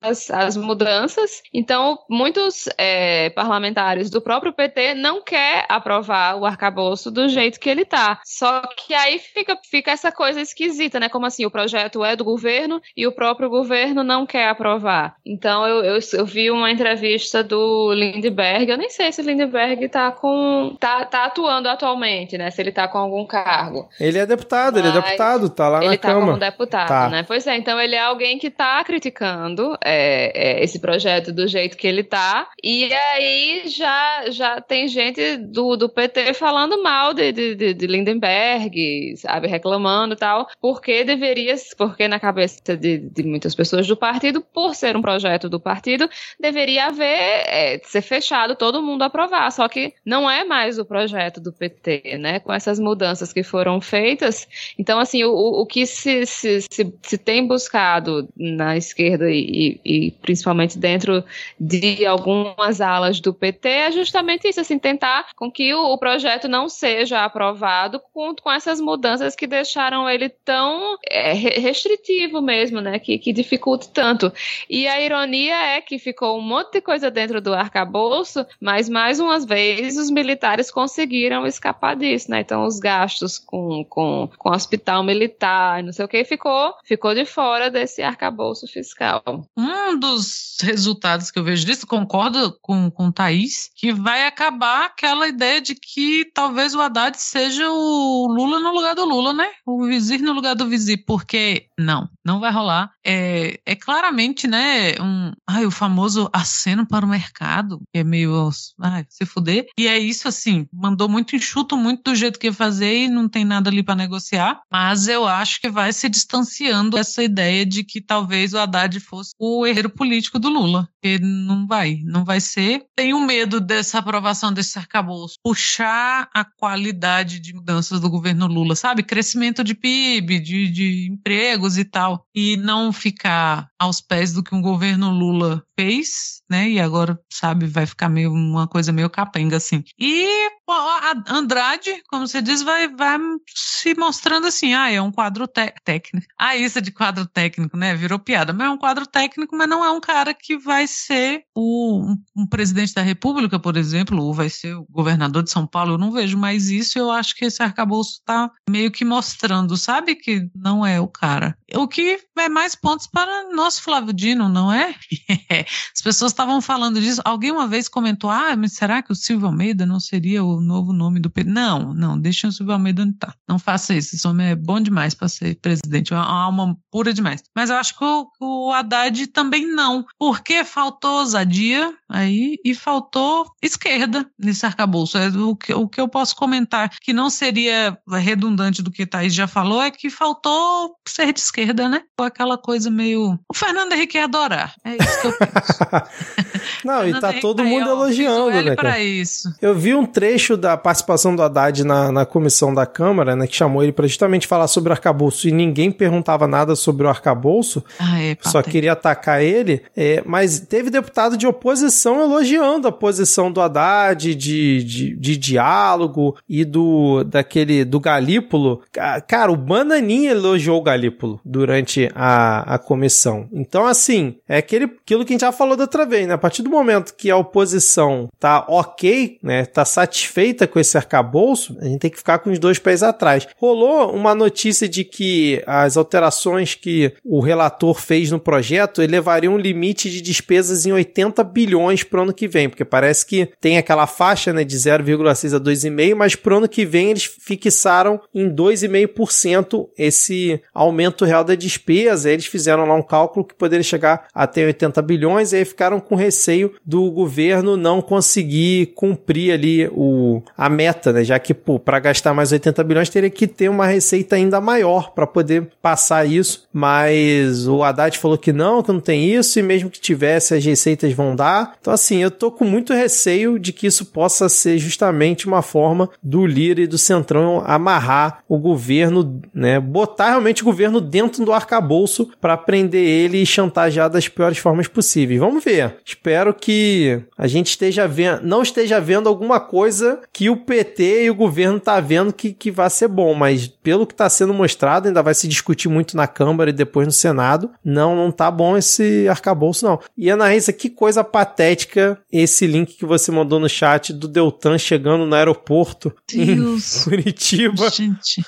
as, as mudanças. Então, muitos é, parlamentares do próprio PT não quer aprovar o arcabouço do jeito que ele tá. Só que aí fica, fica essa coisa esquisita, né? Como assim, o projeto é do governo e o próprio governo não quer aprovar. Então, eu, eu, eu vi uma entrevista do Lindbergh, eu nem sei se o Lindbergh tá com. tá, tá atuando atualmente, né? Se ele tá com algum cargo. Ele é deputado, Mas ele é deputado, tá lá ele na tá Câmara. como deputado, tá. né? Pois é, então ele é alguém que tá criticando é, é, esse projeto do jeito que ele tá. E aí já, já tem gente do, do PT falando mal de, de, de Lindenberg, sabe, reclamando e tal, porque deveria, porque na cabeça de, de muitas pessoas do partido, por ser um projeto do partido, deveria haver, é, ser fechado, todo mundo aprovar. Só que não é mais o projeto do PT, né? Com essas mudanças que foram feitas. Então, assim, o, o que se, se, se, se tem buscado na esquerda e, e, principalmente dentro de algumas alas do PT é justamente isso, assim, tentar com que o, o projeto não seja aprovado com, com essas mudanças que deixaram ele tão é, restritivo mesmo, né? Que, que dificulta tanto. E a ironia é que ficou um monte de coisa dentro do arcabouço, mas mais uma vez os militares conseguiram escapar disso, né? Então os gastos com, com, com hospital militar, não sei o que, ficou, ficou de fora desse arcabouço fiscal. Um dos resultados que eu vejo disso, concordo com, com o Thaís, que vai acabar aquela ideia de que talvez o Haddad seja o Lula no lugar do Lula, né? O vizir no lugar do vizir, porque não, não vai rolar. É, é claramente, né, um, ai, o famoso aceno para o mercado, que é meio, ai, se fuder. E é isso, assim, mandou muito enxuto, muito do jeito que ia fazer e não tem nada ali para negociar. Mas eu acho que vai se distanciando essa ideia de que talvez o Haddad fosse o herreiro político do Lula. Porque não vai, não vai ser. Tenho medo dessa aprovação desse arcabouço puxar a qualidade de mudanças do governo Lula, sabe? Crescimento de PIB, de, de empregos e tal. E não ficar aos pés do que um governo Lula fez, né? E agora, sabe, vai ficar meio uma coisa meio capenga, assim. E a Andrade, como você diz, vai, vai se mostrando assim, ah, é um quadro técnico. Ah, isso é de quadro técnico, né? Virou piada. Mas é um quadro técnico, mas não é um cara que vai ser o, um, um presidente da República, por exemplo, ou vai ser o governador de São Paulo. Eu não vejo mais isso. Eu acho que esse arcabouço está meio que mostrando, sabe, que não é o cara. O que é mais pontos para nosso Flávio Dino, não é? As pessoas estavam falando disso. Alguém uma vez comentou: ah, mas será que o Silvio Almeida não seria o novo nome do PT? Não, não, deixa o Silvio Almeida onde tá. Não faça isso. Esse homem é bom demais para ser presidente, é uma alma pura demais. Mas eu acho que o, o Haddad também não, porque faltou ousadia aí e faltou esquerda nesse arcabouço. É o, que, o que eu posso comentar que não seria redundante do que Thaís já falou é que faltou ser de esquerda, né? Foi aquela coisa meio. O Fernando Henrique ia adorar. É isso que eu penso. não, e tá todo mundo elogiando, né? Cara? Isso. Eu vi um trecho da participação do Haddad na, na comissão da Câmara, né? Que chamou ele para justamente falar sobre o arcabouço e ninguém perguntava nada sobre o arcabouço. Ah, é, só queria atacar ele. É, mas teve deputado de oposição elogiando a posição do Haddad de, de, de diálogo e do daquele do Galípolo. Cara, o Bananinha elogiou o Galípolo durante a, a comissão. Então, assim, é aquele, aquilo que a gente já falou da outra vez, né? A partir do momento que a oposição tá ok, né? Tá satisfeita com esse arcabouço, a gente tem que ficar com os dois pés atrás. Rolou uma notícia de que as alterações que o relator fez no projeto elevariam um limite de despesas em 80 bilhões para o ano que vem, porque parece que tem aquela faixa né, de 0,6 a 2,5, mas para o ano que vem eles fixaram em 2,5% esse aumento real da despesa. Eles fizeram lá um cálculo que poderia chegar até 80 bilhões, e aí ficaram com receio do governo não conseguir cumprir ali o, a meta, né? Já que, para gastar mais 80 bilhões teria que ter uma receita ainda maior para poder passar isso. Mas o Haddad falou que não, que não tem isso, e mesmo que tivesse, as receitas vão dar. Então, assim, eu tô com muito receio de que isso possa ser justamente uma forma do Lira e do Centrão amarrar o governo, né? Botar realmente o governo dentro do arcabouço para prender ele e chantagear das piores formas possíveis. Vamos ver. Espero que a gente esteja vendo, não esteja vendo alguma coisa que o PT e o governo tá vendo que, que vai ser bom, mas pelo que está sendo mostrado, ainda vai se discutir muito na Câmara e depois no Senado. Não, não tá bom esse arcabouço, não. E Anaísa, que coisa patética esse link que você mandou no chat do Deltan chegando no aeroporto Deus. em Curitiba. Gente,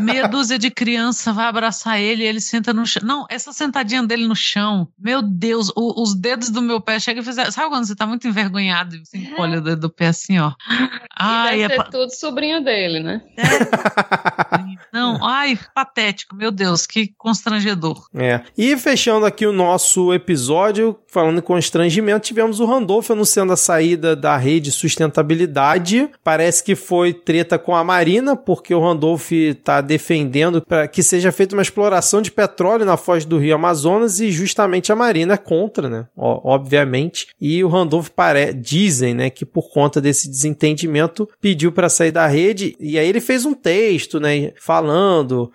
meia dúzia de criança vai abraçar ele e ele senta no chão. Não, essa sentadinha dele no chão, meu Deus, o, os dedos do meu pé chegam e fazem. Sabe quando você tá muito envergonhado e você encolhe o dedo do pé assim, ó? Ai, e deve é ser tudo sobrinho dele, né? É. Não, ai, patético, meu Deus, que constrangedor. É. E fechando aqui o nosso episódio, falando em constrangimento, tivemos o Randolph anunciando a saída da rede sustentabilidade. Parece que foi treta com a Marina, porque o Randolph está defendendo para que seja feita uma exploração de petróleo na foz do Rio Amazonas e justamente a Marina é contra, né? Ó, obviamente. E o Randolph pare... dizem, né, que por conta desse desentendimento pediu para sair da rede e aí ele fez um texto, né, falando,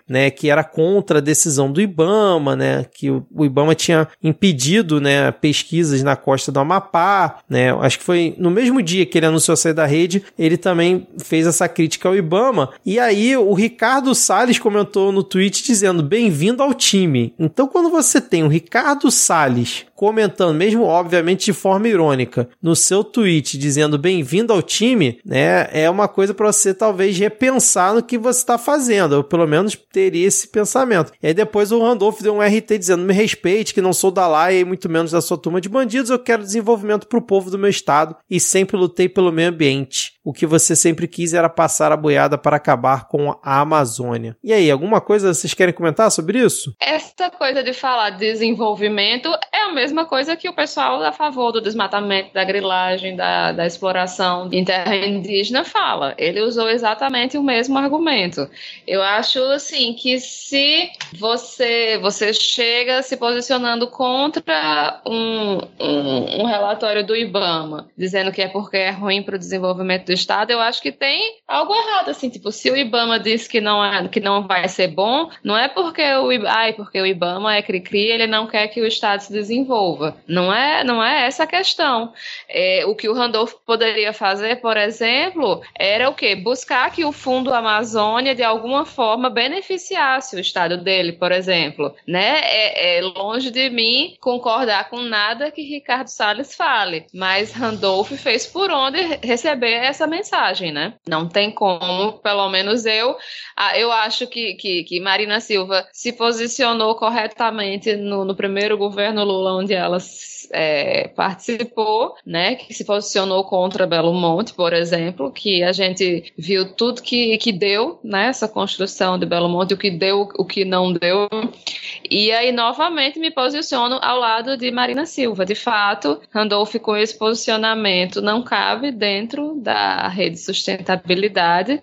né, que era contra a decisão do IBAMA, né, que o, o IBAMA tinha impedido, né, pesquisas na costa do Amapá, né, acho que foi no mesmo dia que ele anunciou sair da rede, ele também fez essa crítica ao IBAMA, e aí o Ricardo Salles comentou no tweet dizendo, bem-vindo ao time. Então quando você tem o Ricardo Salles comentando, mesmo obviamente de forma irônica, no seu tweet dizendo bem-vindo ao time, né, é uma coisa para você talvez repensar no que você está fazendo. Eu pelo menos teria esse pensamento. E aí depois o Randolph deu um RT dizendo: me respeite, que não sou da Laia e muito menos da sua turma de bandidos, eu quero desenvolvimento para o povo do meu estado e sempre lutei pelo meio ambiente. O que você sempre quis era passar a boiada para acabar com a Amazônia. E aí, alguma coisa vocês querem comentar sobre isso? Essa coisa de falar desenvolvimento é a mesma coisa que o pessoal a favor do desmatamento, da grilagem, da, da exploração em terra indígena fala. Ele usou exatamente o mesmo argumento. Eu acho assim que se você você chega se posicionando contra um, um, um relatório do IBAMA, dizendo que é porque é ruim para o desenvolvimento do Estado, eu acho que tem algo errado, assim, tipo, se o IBAMA diz que não, é, que não vai ser bom, não é porque o, ai, porque o IBAMA é cri-cri, ele não quer que o Estado se desenvolva. Não é, não é essa a questão. É, o que o Randolph poderia fazer, por exemplo, era o quê? Buscar que o Fundo Amazônia, de alguma forma, beneficiasse o Estado dele, por exemplo. Né? É, é longe de mim concordar com nada que Ricardo Salles fale, mas Randolph fez por onde receber essa mensagem, né? Não tem como, pelo menos eu, eu acho que, que, que Marina Silva se posicionou corretamente no, no primeiro governo Lula, onde ela é, participou, né, que se posicionou contra Belo Monte, por exemplo, que a gente viu tudo que, que deu nessa né, construção de Belo Monte, o que deu, o que não deu. E aí, novamente, me posiciono ao lado de Marina Silva. De fato, Randolph, com esse posicionamento, não cabe dentro da rede sustentabilidade.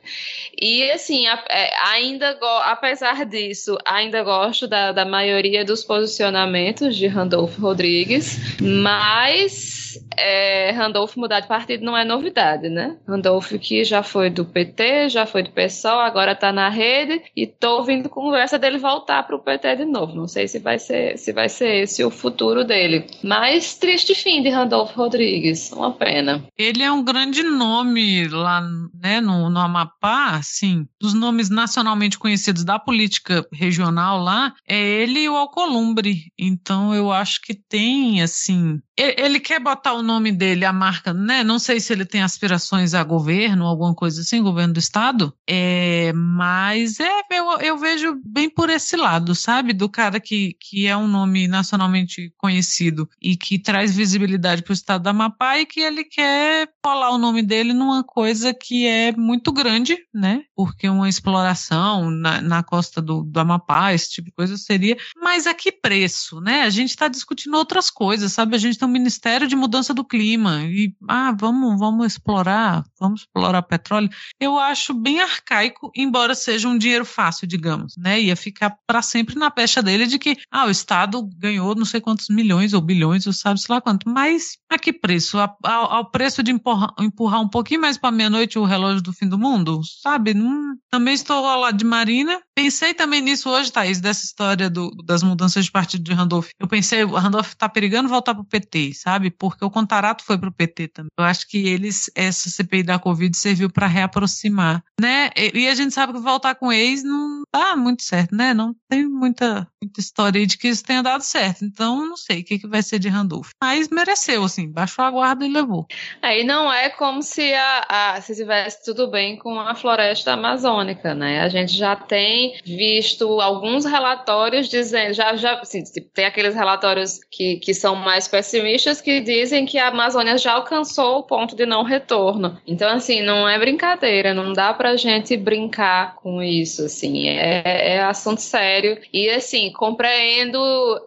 E, assim, é, ainda, apesar disso, ainda gosto da, da maioria dos posicionamentos de Randolph Rodrigues, mas é, Randolph mudar de partido não é novidade, né? Randolph que já foi do PT, já foi do PSOL, agora tá na rede e tô ouvindo conversa dele voltar pro PT de novo. Não sei se vai ser, se vai ser esse o futuro dele. Mas triste fim de Randolph Rodrigues, uma pena. Ele é um grande nome lá, né, no, no Amapá, assim, dos nomes nacionalmente conhecidos da política regional lá, é ele e o Alcolumbre. Então eu acho que tem, assim, assim, ele quer botar o nome dele, a marca, né? Não sei se ele tem aspirações a governo, alguma coisa assim, governo do estado. É, mas é, eu, eu vejo bem por esse lado, sabe? Do cara que, que é um nome nacionalmente conhecido e que traz visibilidade para o estado da Amapá e que ele quer colar o nome dele numa coisa que é muito grande, né? Porque uma exploração na, na costa do, do Amapá, esse tipo de coisa seria. Mas a que preço, né? A gente está discutindo outras coisas, sabe? A gente tem um Ministério de Mudança do Clima e, ah, vamos, vamos explorar, vamos explorar petróleo. Eu acho bem arcaico, embora seja um dinheiro fácil, digamos, né? Ia ficar para sempre na pecha dele de que, ah, o Estado ganhou não sei quantos milhões ou bilhões, ou sabe se lá quanto. Mas a que preço? A, a, ao preço de empurrar, empurrar um pouquinho mais para meia-noite o relógio do fim do mundo? Sabe? Não, também estou ao lado de Marina. Pensei também nisso hoje, Thaís, dessa história do, das mudanças de partido de Randolph. Eu pensei, o Randolph está perigando voltar para o PT, sabe? Porque o Contarato foi para o PT também. Eu acho que eles, essa CPI da Covid serviu para reaproximar, né? E, e, a gente sabe que voltar com ex não dá muito certo, né? Não tem muita, muita história aí de que isso tenha dado certo. Então, não sei o que, que vai ser de Randolph. Mas mereceu, assim, baixou a guarda e levou. Aí não é como se a, a se tivesse tudo bem com a floresta amazônica, né? A gente já tem visto alguns relatórios dizendo, já, já assim, tipo, tem aqueles relatórios que, que são mais pessimistas que dizem que a Amazônia já alcançou o ponto de não retorno. Então, assim, não é brincadeira, não dá pra gente brincar com isso, assim, é, é assunto sério. E, assim, compreendo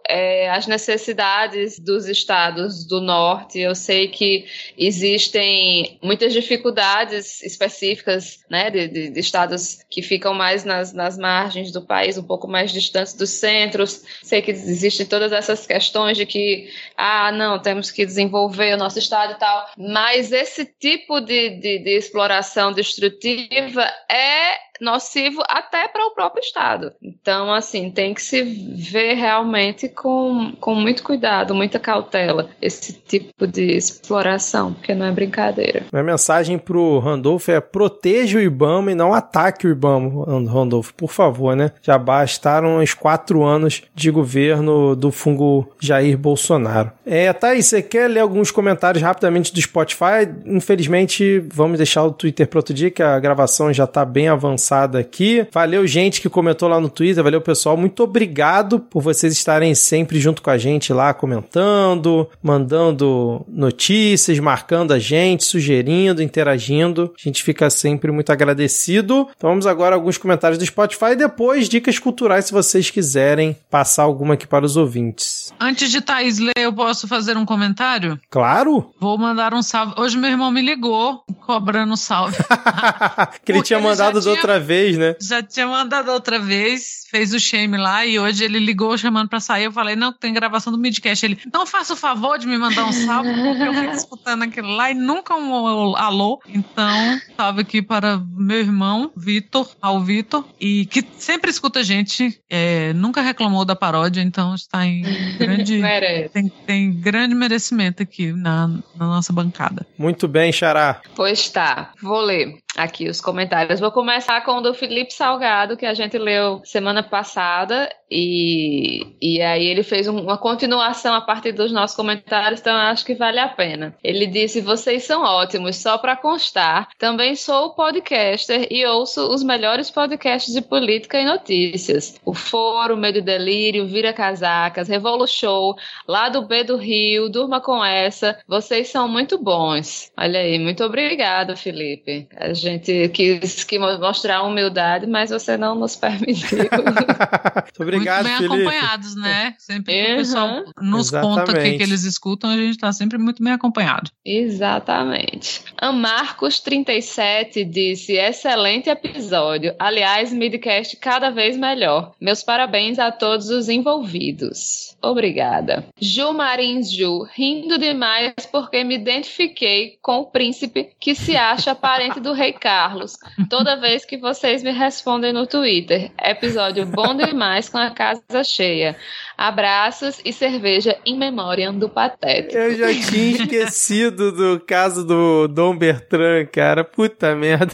é, as necessidades dos estados do norte, eu sei que existem muitas dificuldades específicas, né, de, de, de estados que ficam mais nas, nas margens do país, um pouco mais distantes dos centros. Sei que existem todas essas questões de que, ah, não, temos que desenvolver o nosso estado e tal, mas esse tipo de, de, de exploração destrutiva é nocivo até para o próprio Estado. Então, assim, tem que se ver realmente com, com muito cuidado, muita cautela, esse tipo de exploração, porque não é brincadeira. Minha mensagem pro Randolph é proteja o Ibama e não ataque o Ibama, Randolph, por favor, né? Já bastaram os quatro anos de governo do fungo Jair Bolsonaro. É, Thaís, você quer ler alguns comentários rapidamente do Spotify? Infelizmente, vamos deixar o Twitter para outro dia, que a gravação já tá bem avançada aqui. Valeu, gente que comentou lá no Twitter, valeu, pessoal. Muito obrigado por vocês estarem sempre junto com a gente lá, comentando, mandando notícias, marcando a gente, sugerindo, interagindo. A gente fica sempre muito agradecido. Então vamos agora alguns comentários do Spotify e depois dicas culturais se vocês quiserem passar alguma aqui para os ouvintes. Antes de Thaís ler, eu posso fazer um comentário? Claro! Vou mandar um salve. Hoje meu irmão me ligou cobrando salve. que ele tinha mandado da tinha, outra vez, né? Já tinha mandado outra vez, fez o shame lá e hoje ele ligou chamando pra sair. Eu falei, não, tem gravação do Midcast. Ele, não faça o favor de me mandar um salve, porque eu fico escutando aquilo lá e nunca um alô. Então, salve aqui para meu irmão, Vitor, ao Vitor, e que sempre escuta a gente, é, nunca reclamou da paródia, então está em grande. tem, tem grande merecimento aqui na, na nossa bancada. Muito bem, Xará. Pois tá, vou ler aqui os comentários. Vou começar com o do Felipe Salgado, que a gente leu semana passada, e, e aí ele fez uma continuação a partir dos nossos comentários, então acho que vale a pena. Ele disse: Vocês são ótimos, só para constar. Também sou podcaster e ouço os melhores podcasts de política e notícias. O Foro, Medo e Delírio, Vira Casacas, Revolu Show, lá do B do Rio, Durma com essa. Vocês são muito bons. Olha aí, muito obrigado, Felipe. A gente quis, quis mostrar humildade, mas você não nos permitiu. Obrigado, muito bem Felipe. acompanhados, né? Sempre uhum. o pessoal nos Exatamente. conta o que, que, eles escutam, a gente está sempre muito bem acompanhado. Exatamente. A Marcos37 disse: excelente episódio. Aliás, midcast cada vez melhor. Meus parabéns a todos os envolvidos. Obrigada. Ju Marins Ju, rindo demais porque me identifiquei com o príncipe que se acha parente do rei Carlos. Toda vez que vocês me respondem no Twitter. Episódio bom demais com a casa cheia. Abraços e cerveja em memória do Patético. Eu já tinha esquecido do caso do Dom Bertrand, cara. Puta merda.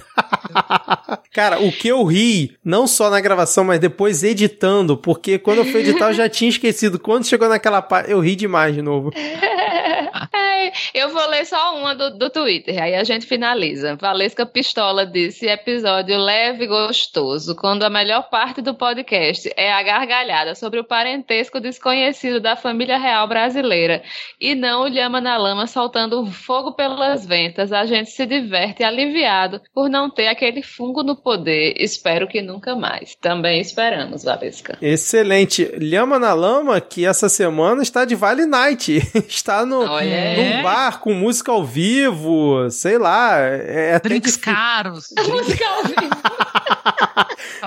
cara, o que eu ri, não só na gravação, mas depois editando, porque quando eu fui editar eu já tinha esquecido. Quando chegou naquela parte, eu ri demais de novo. eu vou ler só uma do, do Twitter, aí a gente finaliza. Valesca Pistola disse: episódio leve e gostoso, quando a melhor parte do podcast é a gargalhada sobre o parentesco desconhecido da família real brasileira e não o Lhama na Lama soltando fogo pelas ventas. A gente se diverte aliviado por não ter aquele fungo no poder. Espero que nunca mais. Também esperamos, Valesca. Excelente. Lhama na Lama, que essa semana está de Vale Night. está no, num bar com música ao vivo, sei lá. É, é Drinks caros. música ao vivo.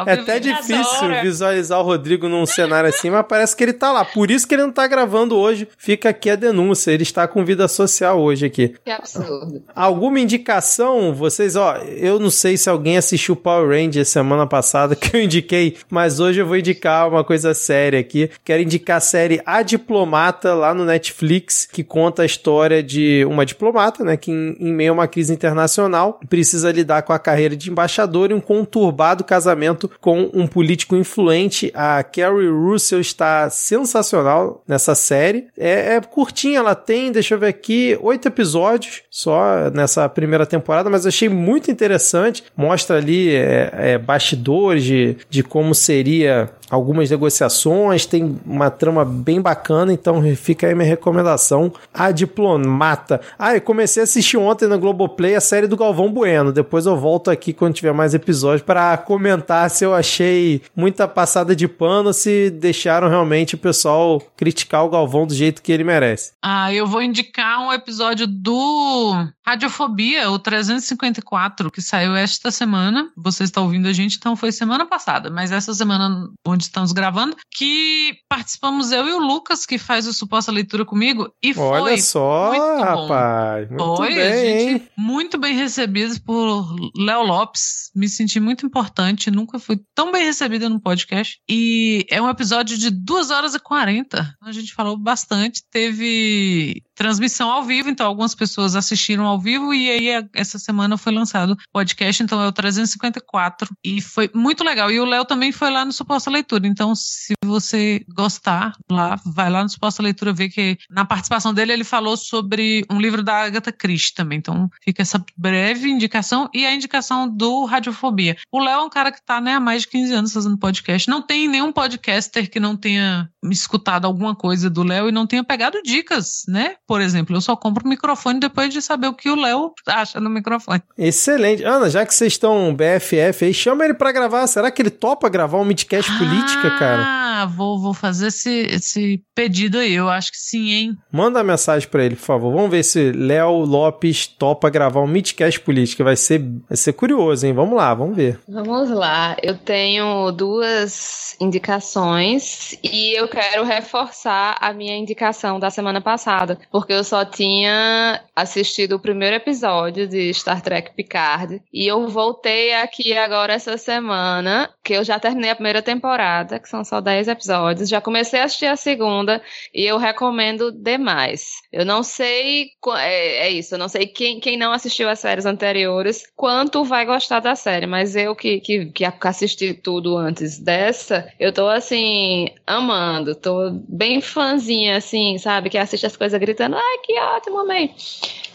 é até difícil visualizar o Rodrigo num cenário assim, mas parece que ele tá lá. Por isso que ele não tá gravando hoje. Fica aqui a denúncia. Ele está com vida social hoje aqui. Que absurdo. Alguma indicação? Vocês, ó, eu não sei se alguém assistiu Power Rangers semana passada que eu indiquei, mas hoje eu vou indicar uma coisa séria aqui. Quero indicar a série A Diplomata lá no Netflix, que conta a história de uma diplomata, né, que em, em meio a uma crise internacional precisa lidar com a carreira de embaixador e um conturbado casamento com um político influente. A Carrie Russell está sensacional nessa série. É, é curtinha, ela tem, deixa eu ver aqui, oito episódios só nessa primeira temporada, mas eu achei muito interessante. Mostra ali é, é, bastidores de, de como seria algumas negociações, tem uma trama bem bacana, então fica aí minha recomendação. A Diplomata. Ah, eu comecei a assistir ontem na Globoplay a série do Galvão Bueno. Depois eu volto aqui quando tiver mais episódios para comentar se eu achei muita passada de pano, se deixaram realmente o pessoal criticar o Galvão do jeito que ele merece. Ah, eu vou indicar um episódio do Radiofobia, o 354, que saiu esta semana. Você está ouvindo a gente, então foi semana passada, mas essa semana onde estamos gravando, que participamos eu e o Lucas, que faz o suposta leitura comigo, e Olha foi só, muito rapaz, muito foi, bem, gente, muito bem recebidos por Léo Lopes, me senti muito importante, nunca fui tão bem recebida no podcast, e é um episódio de 2 horas e 40, a gente falou bastante, teve transmissão ao vivo, então algumas pessoas assistiram ao vivo e aí essa semana foi lançado o podcast, então é o 354 e foi muito legal. E o Léo também foi lá no Suposta Leitura, então se você gostar lá, vai lá no Suposta Leitura ver que na participação dele ele falou sobre um livro da Agatha Christie também, então fica essa breve indicação e a indicação do Radiofobia. O Léo é um cara que está né, há mais de 15 anos fazendo podcast, não tem nenhum podcaster que não tenha escutado alguma coisa do Léo e não tenha pegado dicas, né? Por exemplo, eu só compro o microfone depois de saber o que o Léo acha no microfone. Excelente. Ana, já que vocês estão BFF aí, chama ele para gravar. Será que ele topa gravar um midcast ah, política, cara. Ah, vou, vou fazer esse, esse pedido aí. Eu acho que sim, hein? Manda mensagem para ele, por favor. Vamos ver se Léo Lopes topa gravar um Midcast Política. Vai ser, vai ser curioso, hein? Vamos lá, vamos ver. Vamos lá. Eu tenho duas indicações e eu quero reforçar a minha indicação da semana passada, porque eu só tinha assistido o primeiro episódio de Star Trek Picard e eu voltei aqui agora essa semana, que eu já terminei a primeira temporada, que são só 10 episódios, já comecei a assistir a segunda e eu recomendo demais. Eu não sei, é, é isso, eu não sei quem, quem não assistiu as séries anteriores quanto vai gostar da série, mas eu que, que, que assisti tudo antes dessa, eu tô assim, amando, tô bem fãzinha, assim, sabe, que assiste as coisas gritando, ai, que ótimo, amei.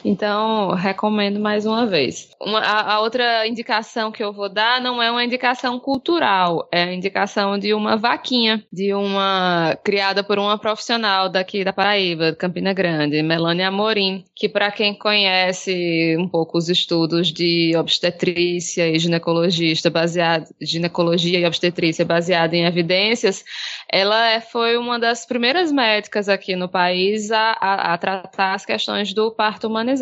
Então, recomendo mais uma vez. Uma, a, a, outra indicação que eu vou dar não é uma indicação cultural, é a indicação de uma vaquinha, de uma criada por uma profissional daqui da Paraíba, Campina Grande, Melania Amorim, que para quem conhece um pouco os estudos de obstetrícia e ginecologista baseado, ginecologia e obstetrícia baseada em evidências, ela é, foi uma das primeiras médicas aqui no país a, a, a tratar as questões do parto humanizado.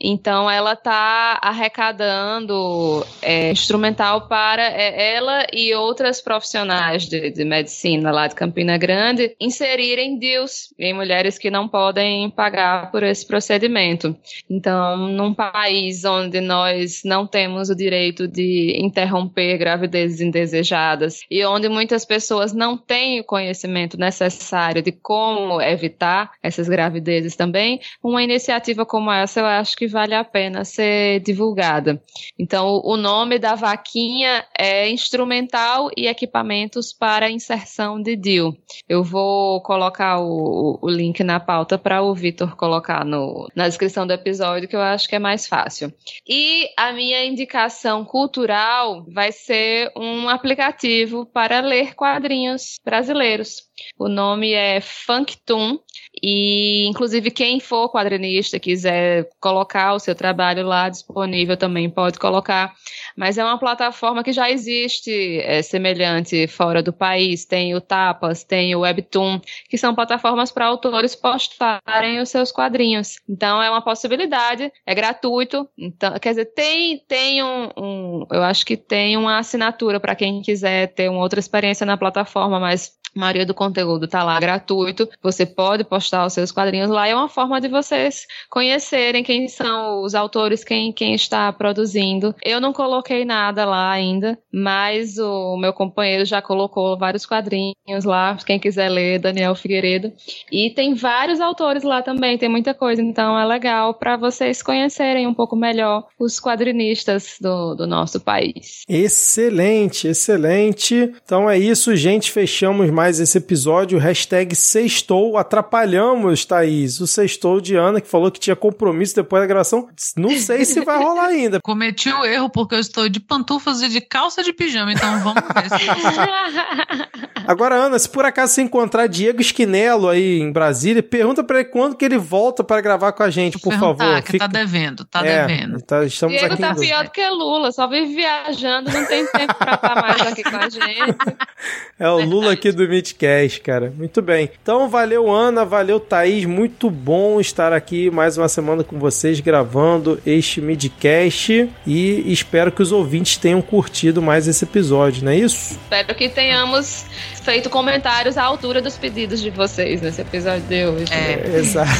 Então, ela está arrecadando é, instrumental para é, ela e outras profissionais de, de, medicina lá de Campina Grande inserirem DIUs em mulheres que não podem pagar por esse procedimento. Então, num país onde nós não temos o direito de interromper gravidezes indesejadas e onde muitas pessoas não têm o conhecimento necessário de como evitar essas gravidezes também, uma iniciativa como essa eu acho que vale a pena ser divulgada. Então, o nome da vaquinha é Instrumental e Equipamentos para Inserção de DIL. Eu vou colocar o, o link na pauta para o Vitor colocar no, na descrição do episódio, que eu acho que é mais fácil. E a minha indicação cultural vai ser um aplicativo para ler quadrinhos brasileiros. O nome é Funktoon e, inclusive, quem for quadrinista quiser colocar o seu trabalho lá disponível também pode colocar. Mas é uma plataforma que já existe é, semelhante fora do país. Tem o Tapas, tem o Webtoon, que são plataformas para autores postarem os seus quadrinhos. Então é uma possibilidade, é gratuito. Então, quer dizer, tem, tem um, um eu acho que tem uma assinatura para quem quiser ter uma outra experiência na plataforma, mas a maioria do conteúdo está lá gratuito. Você pode postar os seus quadrinhos lá. É uma forma de vocês conhecerem quem são os autores, quem, quem está produzindo. Eu não coloquei nada lá ainda, mas o meu companheiro já colocou vários quadrinhos lá. Quem quiser ler, Daniel Figueiredo. E tem vários autores lá também, tem muita coisa. Então é legal para vocês conhecerem um pouco melhor os quadrinistas do, do nosso país. Excelente, excelente. Então é isso, gente. Fechamos mais mais esse episódio, hashtag sextou, atrapalhamos, Thaís, o sextou de Ana, que falou que tinha compromisso depois da gravação. Não sei se vai rolar ainda. Cometi o erro porque eu estou de pantufas e de calça de pijama, então vamos ver se... Agora, Ana, se por acaso você encontrar Diego Esquinelo aí em Brasília, pergunta para ele quando que ele volta para gravar com a gente, por favor. Que tá Fica... tá devendo, tá é, devendo. Tá, estamos Diego aqui tá pior do que Lula, só vive viajando, não tem tempo para estar mais aqui com a gente. É o Lula aqui do Midcast, cara. Muito bem. Então, valeu, Ana, valeu, Thaís. Muito bom estar aqui mais uma semana com vocês gravando este Midcast. E espero que os ouvintes tenham curtido mais esse episódio, não é isso? Espero que tenhamos feito comentários à altura dos pedidos de vocês nesse episódio de hoje. É, é exato.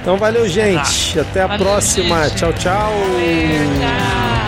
então, valeu, gente. Até a valeu, próxima. Gente. Tchau, tchau. Valeu, tchau.